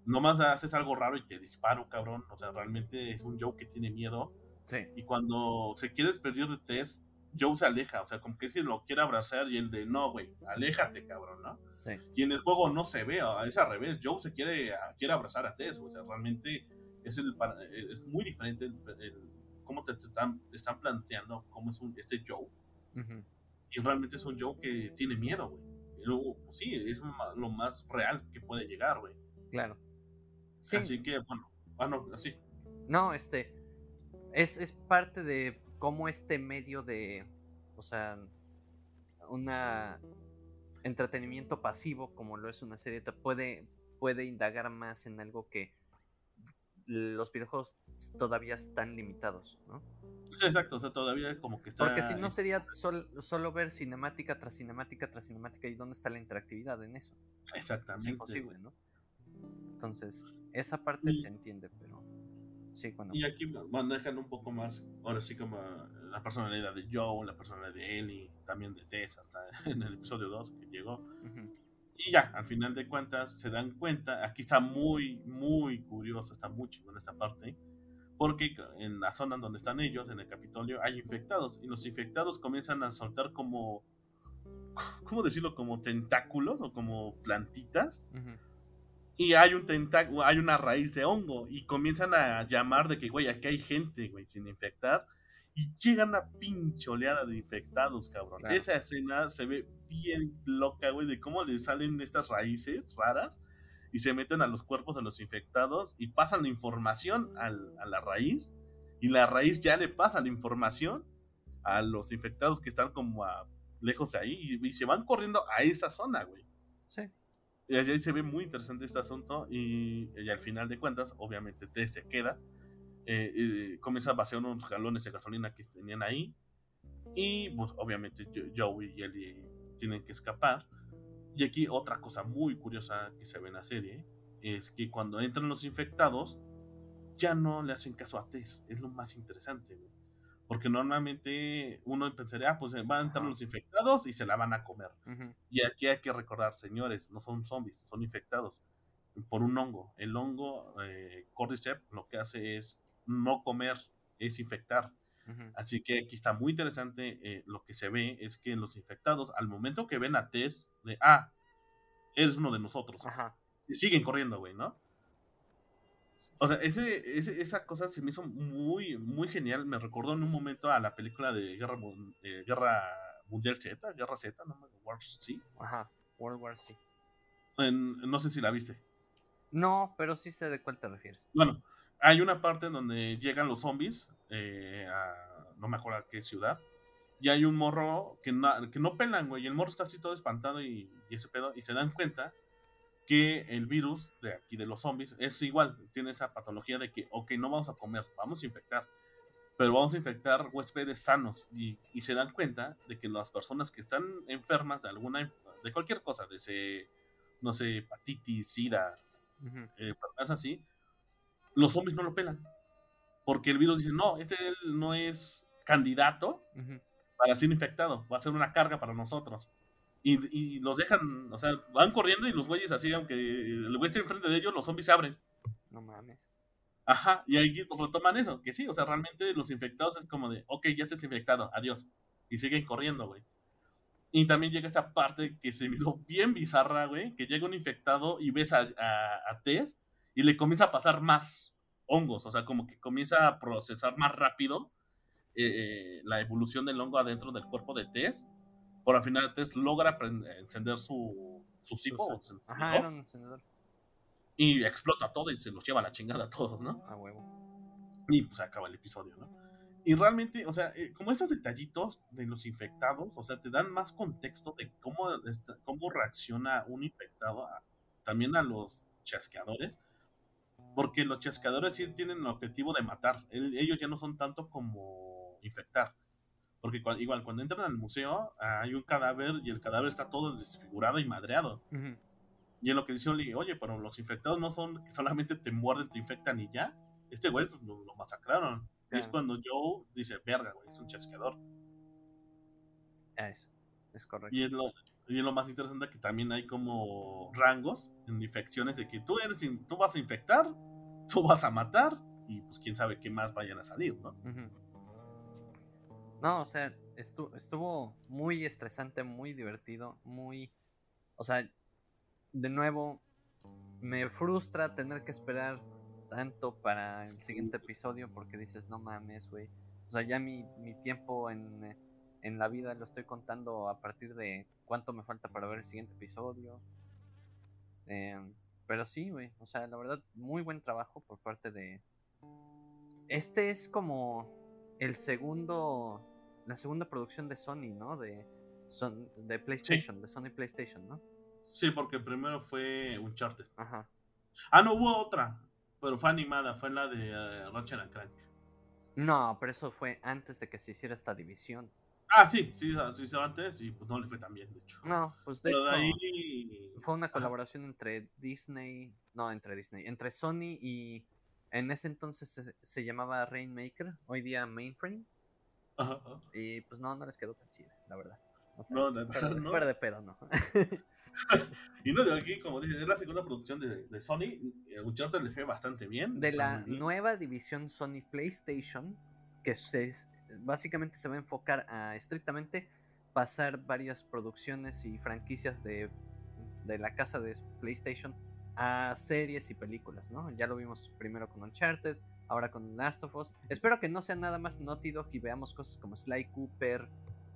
nomás haces algo raro y te disparo, cabrón. O sea, realmente es un Joe que tiene miedo. Sí. Y cuando se quiere despedir de Tess, Joe se aleja, o sea, como que si lo quiere abrazar y el de no, güey, aléjate, cabrón, ¿no? Sí. Y en el juego no se ve, es al revés, Joe se quiere, quiere abrazar a Tess, o sea, realmente es, el, es muy diferente el, cómo te, están, te, están, planteando cómo es un, este Joe. Y realmente es un Joe que tiene miedo, güey. Pues sí, es lo más real que puede llegar, güey. Claro. Sí. Así que, bueno, ah, no, así. No, este, es, es parte de cómo este medio de, o sea, una entretenimiento pasivo como lo es una serie te puede puede indagar más en algo que los videojuegos todavía están limitados, ¿no? exacto, o sea, todavía como que está... Porque si no sería solo ver cinemática tras cinemática tras cinemática y dónde está la interactividad en eso. Exactamente. Es imposible, ¿no? Entonces, esa parte se entiende, pero... Y aquí manejan un poco más, ahora sí, como la personalidad de Joe, la personalidad de Ellie, también de Tess, hasta en el episodio 2 que llegó. Y ya, al final de cuentas, se dan cuenta, aquí está muy, muy curioso, está muy en esta parte, porque en la zona donde están ellos, en el Capitolio, hay infectados, y los infectados comienzan a soltar como, ¿cómo decirlo? Como tentáculos o como plantitas y hay un tentáculo, hay una raíz de hongo y comienzan a llamar de que, güey, aquí hay gente, güey, sin infectar. Y llegan una pinche oleada de infectados, cabrón. Esa escena se ve bien loca, güey, de cómo le salen estas raíces raras y se meten a los cuerpos de los infectados y pasan la información a la raíz. Y la raíz ya le pasa la información a los infectados que están como a, lejos de ahí y, y se van corriendo a esa zona, güey. Sí. Y ahí se ve muy interesante este asunto y, al final de cuentas, obviamente T se queda, eh, comienza a vaciar unos galones de gasolina que tenían ahí y pues obviamente Joey y Ellie tienen que escapar. Y aquí otra cosa muy curiosa que se ve en la serie es que cuando entran los infectados ya no le hacen caso a Tess, es lo más interesante. Porque normalmente uno pensaría, ah, pues eh, van a entrar los infectados y se la van a comer. Y aquí hay que recordar, señores, no son zombies, son infectados por un hongo. El hongo eh, Cordyceps lo que hace es no comer, es infectar. Así que aquí está muy interesante eh, lo que se ve es que los infectados, al momento que ven a Tess, de, ah, eres uno de nosotros. siguen corriendo, güey, ¿no? O sea, ese, esa cosa se me hizo muy, muy genial. Me recordó en un momento a la película de Guerra, eh, Guerra Mundial Z, Guerra Z, ¿no? War C. Ajá, World War C. no sé si la viste. No, pero sí sé de cuál te refieres. Bueno, hay una parte en donde llegan los zombies eh, a no me acuerdo a qué ciudad. Y hay un morro que no, que no pelan, güey. Y el morro está así todo espantado y, y ese pedo. Y se dan cuenta que el virus de aquí de los zombies es igual, tiene esa patología de que, ok, no vamos a comer, vamos a infectar, pero vamos a infectar huéspedes sanos y, se dan cuenta de que las personas que están enfermas de alguna, de cualquier cosa, de ese, no sé, hepatitis, sida, uh así, los zombies no lo pelan, porque el virus dice, no, este no es candidato para ser infectado, va a ser una carga para nosotros. Y, los dejan, o sea, van corriendo y los güeyes así, aunque el güey esté enfrente de ellos, los zombies se abren. No mames. Ajá, y ahí retoman eso, que sí, o sea, realmente los infectados es como de, ok, ya estás infectado, adiós. Y siguen corriendo, güey. Y también llega esta parte que se me hizo bien bizarra, güey, que llega un infectado y ves a, a, Tess y le comienza a pasar más hongos, o sea, como que comienza a procesar más rápido eh, eh, la evolución del hongo adentro del cuerpo de Tess por al final Tess logra encender su, su cipo. Ajá, era un encendedor. Y explota todo y se los lleva a la chingada a todos, ¿no? A huevo. Y pues acaba el episodio, ¿no? Y realmente, o sea, eh, como esos detallitos de los infectados, o sea, te dan más contexto de cómo, cómo reacciona un infectado también a los chasqueadores. Porque los chasqueadores sí tienen el objetivo de matar. ellos ya no son tanto como infectar Porque igual cuando entran al museo hay un cadáver y el cadáver está todo desfigurado y madreado. Y en lo que dice Oli, oye, pero los infectados no son que solamente te muerden, te infectan y ya. Este güey pues, lo, masacraron. Y es cuando Joe dice, verga, güey, es un chasqueador. Eso, es correcto. Y es, lo, y es lo más interesante que también hay como rangos en infecciones de que tú, eres, tú vas a infectar, tú vas a matar y pues quién sabe qué más vayan a salir, ¿no? No, o sea, estuvo, estuvo muy estresante, muy divertido, muy... O sea, de nuevo, me frustra tener que esperar tanto para el siguiente episodio porque dices, no mames, güey. O sea, ya mi, mi tiempo en, en, la vida lo estoy contando a partir de cuánto me falta para ver el siguiente episodio. Em, pero sí, güey. O sea, la verdad, muy buen trabajo por parte de... Este es como el segundo, la segunda producción de Sony, ¿no? De, son, de PlayStation, de Sony PlayStation, ¿no? Sí, porque primero fue Uncharted. Ajá. Ah, no, hubo otra, pero fue animada, fue la de uh, Ratchet Clank. No, pero eso fue antes de que se hiciera esta división. Ah, sí, sí, sí, sí antes y pues no le fue tan bien, de hecho. No, pues de hecho ahí... fue una colaboración entre Disney, no, entre Disney, entre Sony y en ese entonces se, llamaba Rainmaker, hoy día Mainframe. Ajá, Y pues no, no les quedó tan chida, la verdad. no, no, no. Fuera de pedo, no. y no, de aquí, como dices, es la segunda producción de, de Sony. Uncharted le fue bastante bien. De la nueva división Sony PlayStation, que se, básicamente se va a enfocar a estrictamente pasar varias producciones y franquicias de, de la casa de PlayStation a series y películas, ¿no? Ya lo vimos primero con Uncharted, ahora con Last of Us. Espero que no sea nada más Naughty Dog y veamos cosas como Sly Cooper,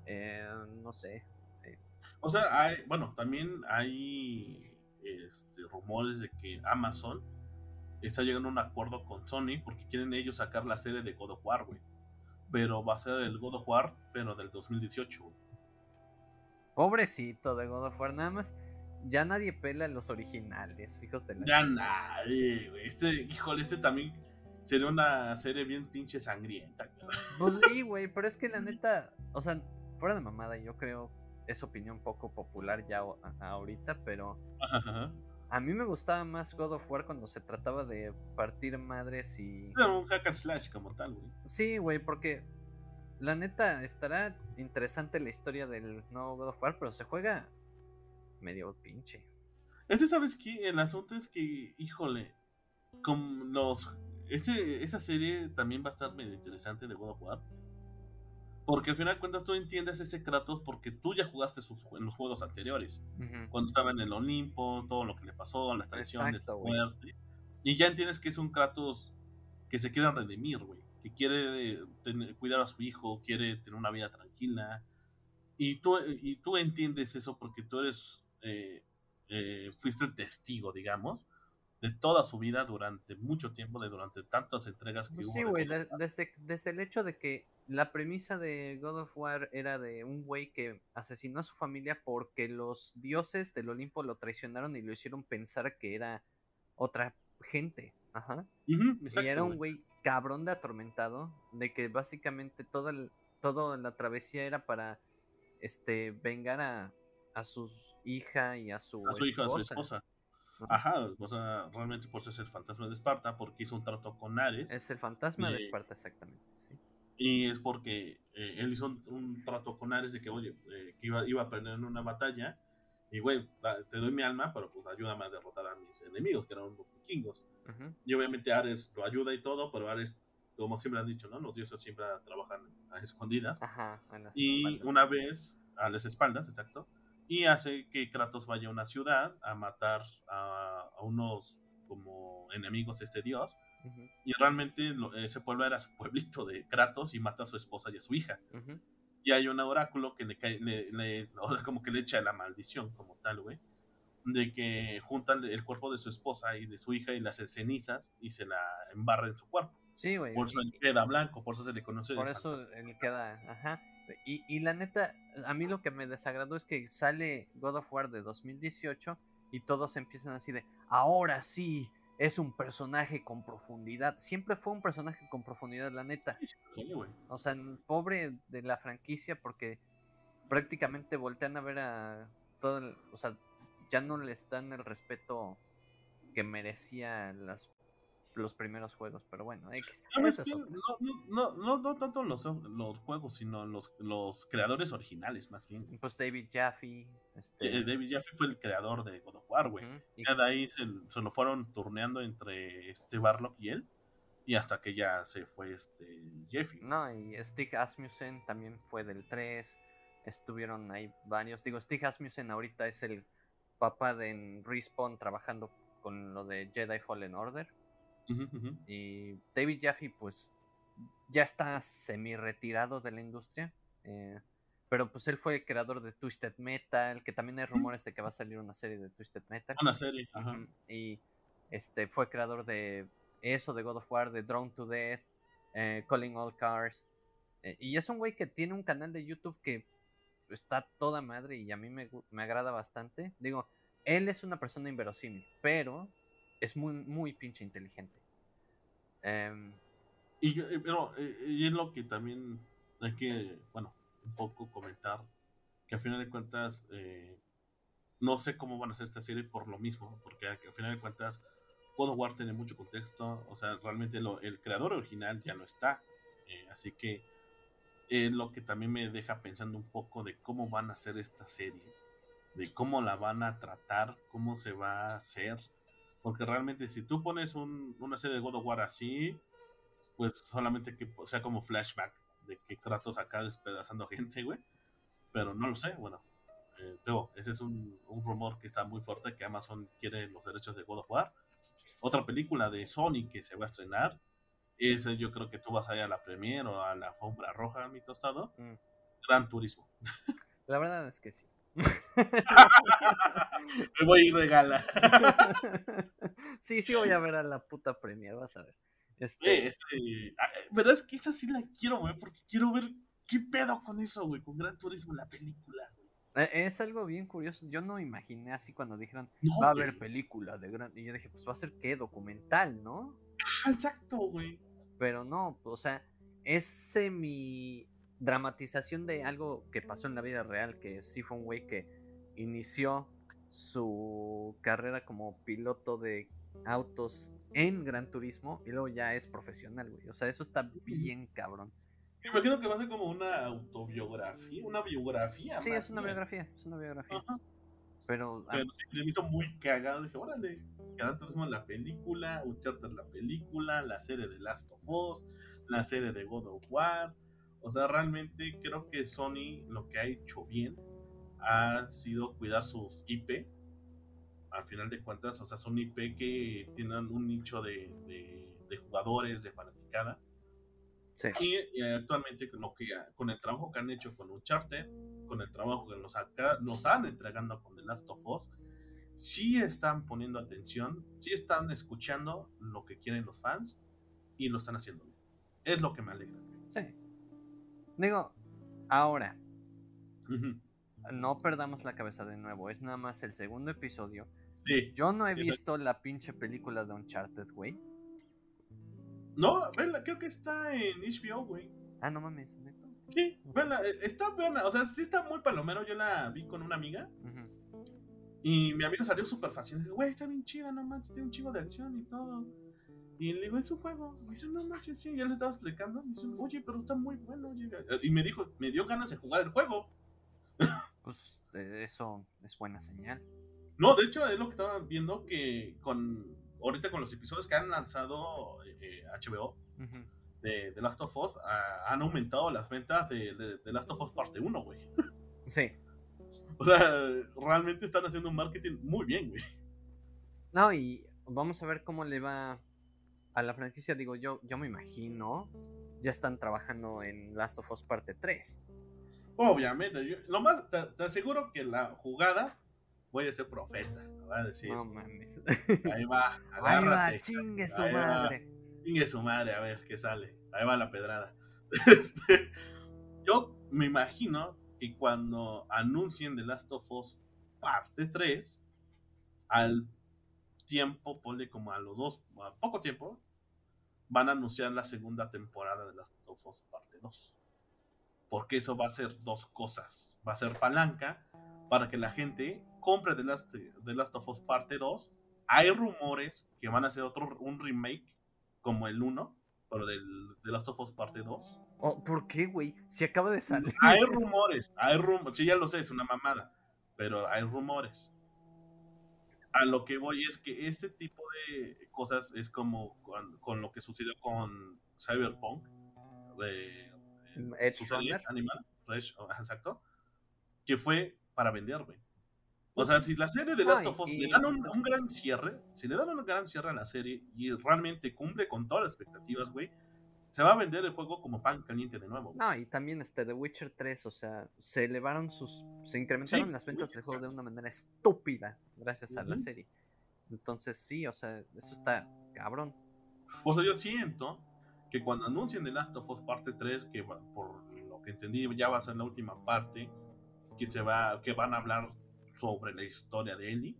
eh, no sé. Eh. O sea, hay, bueno, también hay este, rumores de que Amazon está llegando a un acuerdo con Sony porque quieren ellos sacar la serie de God of War, güey. Pero va a ser el God of War, pero del 2018, Pobrecito de God of War, nada más ya nadie pela los originales, hijos de la. Ya nadie, güey. Este, híjole, este también sería una serie bien pinche sangrienta. Pues sí, güey, pero es que la neta, o sea, fuera de mamada, yo creo, es opinión poco popular ya ahorita, pero. A mí me gustaba más God of War cuando se trataba de partir madres y. Era un hacker slash como tal, güey. Sí, güey, porque la neta estará interesante la historia del nuevo God of War, pero se juega medio pinche. Este, ¿sabes qué? El asunto es que, híjole, con los. Ese, esa serie también va a estar medio interesante de God of War. Porque al final de cuentas tú entiendes ese Kratos porque tú ya jugaste sus, en los juegos anteriores. Cuando estaba en el Olimpo, todo lo que le pasó, las traiciones, la muerte. Y ya entiendes que es un Kratos que se quiere redimir, güey. Que quiere tener, cuidar a su hijo, quiere tener una vida tranquila. Y tú, y tú entiendes eso porque tú eres eh, eh, fuiste el testigo, digamos, de toda su vida durante mucho tiempo, de durante tantas entregas que pues hubo. Sí, güey, desde, desde el hecho de que la premisa de God of War era de un güey que asesinó a su familia porque los dioses del Olimpo lo traicionaron y lo hicieron pensar que era otra gente. Ajá. y era un güey cabrón de atormentado, de que básicamente toda, toda la travesía era para este vengar a, a su hija y a su, a su hija, a su esposa. Ajá, o sea, realmente por ser el fantasma de Esparta, porque hizo un trato con Ares. Es el fantasma de Esparta, exactamente, sí. Y es porque eh, él hizo un, trato con Ares de que, oye, eh, que iba, iba a perder en una batalla. Y, güey, te doy mi alma, pero pues ayúdame a derrotar a mis enemigos, que eran los vikingos. Y obviamente Ares lo ayuda y todo, pero Ares, como siempre han dicho, ¿no? Los dioses siempre trabajan a escondidas. Ajá, y una vez, a las espaldas, exacto y hace que Kratos vaya a una ciudad a matar a, unos como enemigos de este dios. Y realmente ese pueblo era su pueblito de Kratos y mata a su esposa y a su hija. Y hay un oráculo que le cae, le, como que le echa la maldición como tal, güey. De que juntan el cuerpo de su esposa y de su hija y las cenizas y se la embarra en su cuerpo. Sí, güey. Por eso él queda blanco, por eso se le conoce. Por eso él queda, ajá. Y, y, la neta, a mí lo que me desagradó es que sale God of War de 2018 y todos empiezan así de, ahora sí, es un personaje con profundidad. Siempre fue un personaje con profundidad, la neta. O sea, pobre de la franquicia porque prácticamente voltean a ver a todo el, o sea, ya no les dan el respeto que merecía las los primeros juegos, pero bueno, X. no, no, no, tanto los, los juegos, sino los, los creadores originales, más bien. Pues David Jaffe. Este... David Jaffe fue el creador de God of War, güey. Ya de ahí se, lo fueron turneando entre este Barlock y él. Y hasta que ya se fue este Jeffy. No, y Stig Asmussen también fue del 3. Estuvieron ahí varios. Digo, Stig Asmussen ahorita es el papá de Respawn trabajando con lo de Jedi Fallen Order. Y David Jaffe, pues, ya está semi retirado de la industria. Eh, pero pues él fue el creador de Twisted Metal, que también hay rumores de que va a salir una serie de Twisted Metal. Una serie, Y este fue creador de eso, de God of War, de Drone to Death, eh, Calling All Cars. Eh, y es un güey que tiene un canal de YouTube que está toda madre y a mí me, me agrada bastante. Digo, él es una persona inverosímil, pero es muy, muy pinche inteligente. Em, y, pero, eh, es lo que también hay que, bueno, un poco comentar, que a final de cuentas, eh, no sé cómo van a hacer esta serie por lo mismo, porque a, final de cuentas, God of War tiene mucho contexto, o sea, realmente lo, el creador original ya no está, eh, así que es lo que también me deja pensando un poco de cómo van a hacer esta serie, de cómo la van a tratar, cómo se va a hacer, porque realmente si tú pones una serie de God of War así, pues solamente que sea como flashback de que Kratos acá despedazando gente, güey. Pero no lo sé, bueno. Eh, ese es un, rumor que está muy fuerte que Amazon quiere los derechos de God of War. Otra película de Sony que se va a estrenar. Ese yo creo que tú vas a ir a la premiere o a la alfombra roja, mi tostado. Mm. Gran Turismo. La verdad es que sí. Me voy a ir de gala. sí, sí voy a ver a la puta premia, vas a ver. Este... este ah, pero es que esa sí la quiero, güey, porque quiero ver qué pedo con eso, güey, con Gran Turismo, la película. Eh, es algo bien curioso. Yo no imaginé así cuando dijeron va a haber película de Gran. Y yo dije, pues va a ser qué, documental, ¿no? exacto, güey. Pero no, o sea, es semi dramatización de algo que pasó en la vida real, que sí fue un güey que inició su carrera como piloto de autos en Gran Turismo y luego ya es profesional, güey. O sea, eso está bien cabrón. Me imagino que va a ser como una autobiografía, una biografía. Sí, es una biografía, es una biografía. Pero, Pero se me hizo muy cagado. Dije, órale, Gran Turismo la película, Uncharted la película, la serie de Last of Us, la serie de God of War. O sea, realmente creo que Sony lo que ha hecho bien ha sido cuidar sus IP. Al final de cuentas, o sea, son IP que tienen un nicho de, jugadores, de fanaticada. Sí. Y, actualmente lo que, con el trabajo que han hecho con Uncharted, con el trabajo que nos, acá, nos han entregando con The Last of Us, sí están poniendo atención, sí están escuchando lo que quieren los fans y lo están haciendo bien. Es lo que me alegra. Sí. Digo, ahora, no perdamos la cabeza de nuevo, es nada más el segundo episodio. Sí, Yo no he visto la pinche película de Uncharted, güey. No, vela, creo que está en HBO, güey. Ah, no mames, Sí, vela, eh, está buena, o sea, sí está muy palomero, yo la vi con una amiga. Y mi amiga salió súper fácil. Güey, está bien chida, no manches, tiene un chingo de acción y todo. Y le digo, es un juego. Me dice, no manches, sí, ya le estaba explicando. Me dice, oye, pero está muy bueno. Y me dijo, me dio ganas de jugar el juego. Pues eh, eso es buena señal. No, de hecho, es lo que estaba viendo que con ahorita con los episodios que han lanzado HBO eh, de, de, Last of Us, han aumentado las ventas de, de, Last of Us parte 1, güey. Sí. O sea, realmente están haciendo un marketing muy bien, güey. No, y vamos a ver cómo le va a la franquicia, digo, yo, yo me imagino, ya están trabajando en Last of Us parte 3. Obviamente, lo más, te, aseguro que la jugada voy a ser profeta, voy a decir. No mames. Ahí va, agárrate. Ahí va, chingue su madre. chingue su madre, a ver qué sale. Ahí va la pedrada. Este, yo me imagino que cuando anuncien The Last of Us parte 3, al tiempo, ponle como a los dos, a poco tiempo, van a anunciar la segunda temporada de Last of Us parte 2. Porque eso va a ser dos cosas. Va a ser palanca para que la gente compre The Last, The Last of Us parte 2. Hay rumores que van a hacer otro, un remake como el 1, pero del The Last of Us parte 2. Oh, ¿Por qué, güey? Si acaba de salir. Hay rumores, hay rumores. Sí, ya lo sé, es una mamada. Pero hay rumores. A lo que voy es que este tipo de cosas es como con, lo que sucedió con Cyberpunk. De, Edge Runner. animada, exacto. Que fue para vender, güey. O sea, si la serie de Last of Us le dan un, un, gran cierre, si le dan un gran cierre a la serie y realmente cumple con todas las expectativas, güey, se va a vender el juego como pan caliente de nuevo. No, y también este The Witcher 3, o sea, se elevaron sus. Se incrementaron las ventas del juego de una manera estúpida gracias a la serie. Entonces, sí, o sea, eso está cabrón. O sea, yo siento que cuando anuncien The Last of Us parte 3, que por lo que entendí ya va a ser la última parte, que, se va, que van a hablar sobre la historia de Ellie,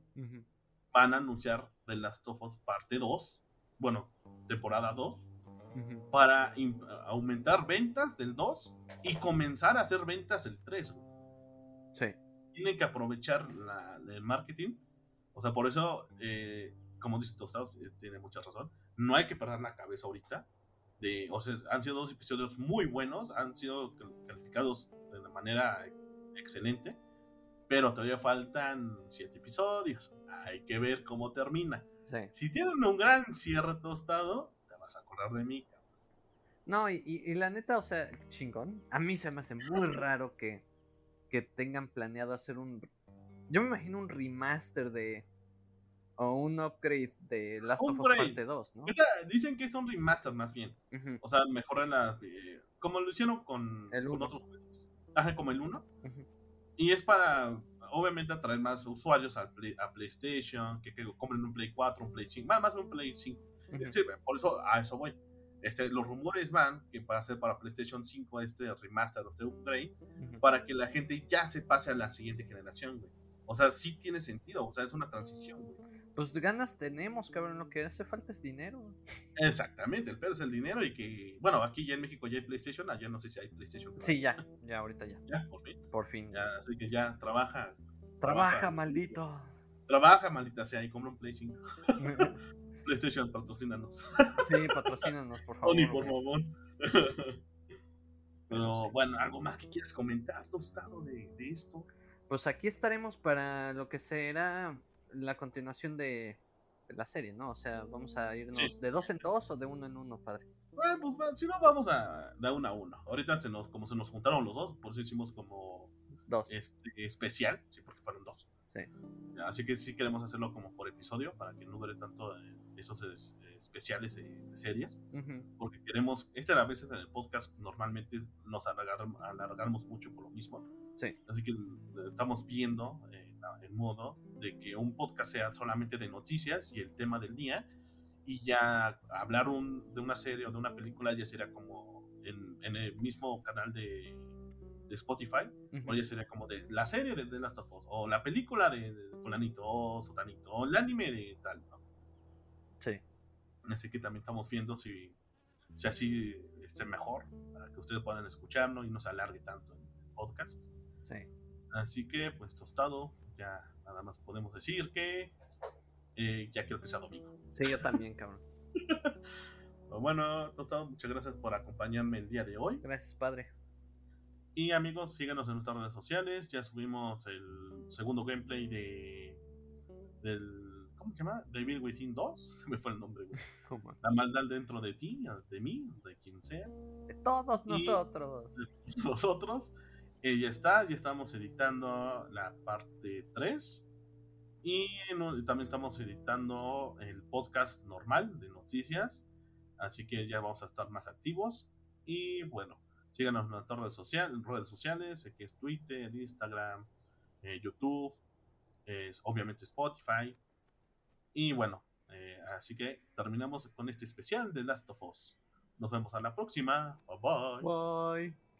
van a anunciar The Last of Us parte 2, bueno, temporada 2, para aumentar ventas del 2 y comenzar a hacer ventas el 3. Sí. Tienen que aprovechar la, el marketing. O sea, por eso, eh, como dice Tostados, eh, tiene mucha razón. No hay que perder la cabeza ahorita. De, o sea, han sido dos episodios muy buenos, han sido calificados de una manera excelente, pero todavía faltan siete episodios. Hay que ver cómo termina. Si tienen un gran cierre tostado, a acordar de mí. No, y, la neta, o sea, chingón. A mí se me hace muy raro que, que tengan planeado hacer un. Yo me imagino un remaster de. O un upgrade de Last of Us Parte 2, ¿no? Dicen que es un remaster más bien. O sea, mejoran la. Eh, como lo hicieron con, otros juegos. Ajá, como el 1. Y es para, obviamente, atraer más usuarios a, a PlayStation, que, que, compren un Play 4, un Play 5, más, más un Play 5 por eso a eso voy. Este, los rumores van que va a ser para PlayStation 5 este remaster, este upgrade, para que la gente ya se pase a la siguiente generación, güey. O sea, sí tiene sentido, o sea, es una transición, güey. Pues ganas tenemos, cabrón, lo que hace falta es dinero. Exactamente, el pedo es el dinero y que, bueno, aquí ya en México ya hay PlayStation, allá no sé si hay PlayStation. Sí, ya, ya, ahorita ya. Ya, por fin. Por fin. Ya, así que ya, trabaja. Trabaja, maldito. Trabaja, maldita sea, y compra un Play 5. PlayStation, patrocínanos. Sí, patrocínanos, por favor. Tony, por favor. Pero bueno, algo más que quieras comentar, Tostado, de, de esto. Pues aquí estaremos para lo que será la continuación de, la serie, ¿no? O sea, vamos a irnos de dos en dos o de uno en uno, padre. Bueno, pues si no, vamos a de uno a uno. Ahorita, se nos, como se nos juntaron los dos, por eso hicimos como. Dos. Este, especial, sí, porque fueron dos. Sí. Así que sí queremos hacerlo como por episodio, para que no dure tanto. Eh, esos especiales de, series, porque queremos, esta a veces en el podcast normalmente nos alargamos mucho por lo mismo. Sí. Así que estamos viendo eh, el modo de que un podcast sea solamente de noticias y el tema del día, y ya hablar un, de una serie o de una película ya sería como en, en el mismo canal de, de Spotify, o ya sería como de la serie de The Last of Us, o la película de, de fulanito, o sotanito, o el anime de tal, ¿no? Sí. Así que también estamos viendo si, si así esté mejor, para que ustedes puedan escucharnos y no se alargue tanto el podcast. Sí. Así que, pues, tostado, ya nada más podemos decir que eh, ya quiero que sea domingo. Sí, yo también, cabrón. bueno, tostado, muchas gracias por acompañarme el día de hoy. Gracias, padre. Y amigos, síganos en nuestras redes sociales. Ya subimos el segundo gameplay de del ¿Cómo se llama? Devil Within 2. Se me fue el nombre, La maldad dentro de ti, de mí, de quien sea. De todos nosotros. De nosotros. Y ya está, ya estamos editando la parte 3. Y también estamos editando el podcast normal de noticias. Así que ya vamos a estar más activos. Y bueno, síganos en nuestras redes, sociales, redes sociales, que es Twitter, Instagram, eh, YouTube, es obviamente Spotify. Y bueno, eh, así que terminamos con este especial de Last of Us. Nos vemos a la próxima. Bye. Bye.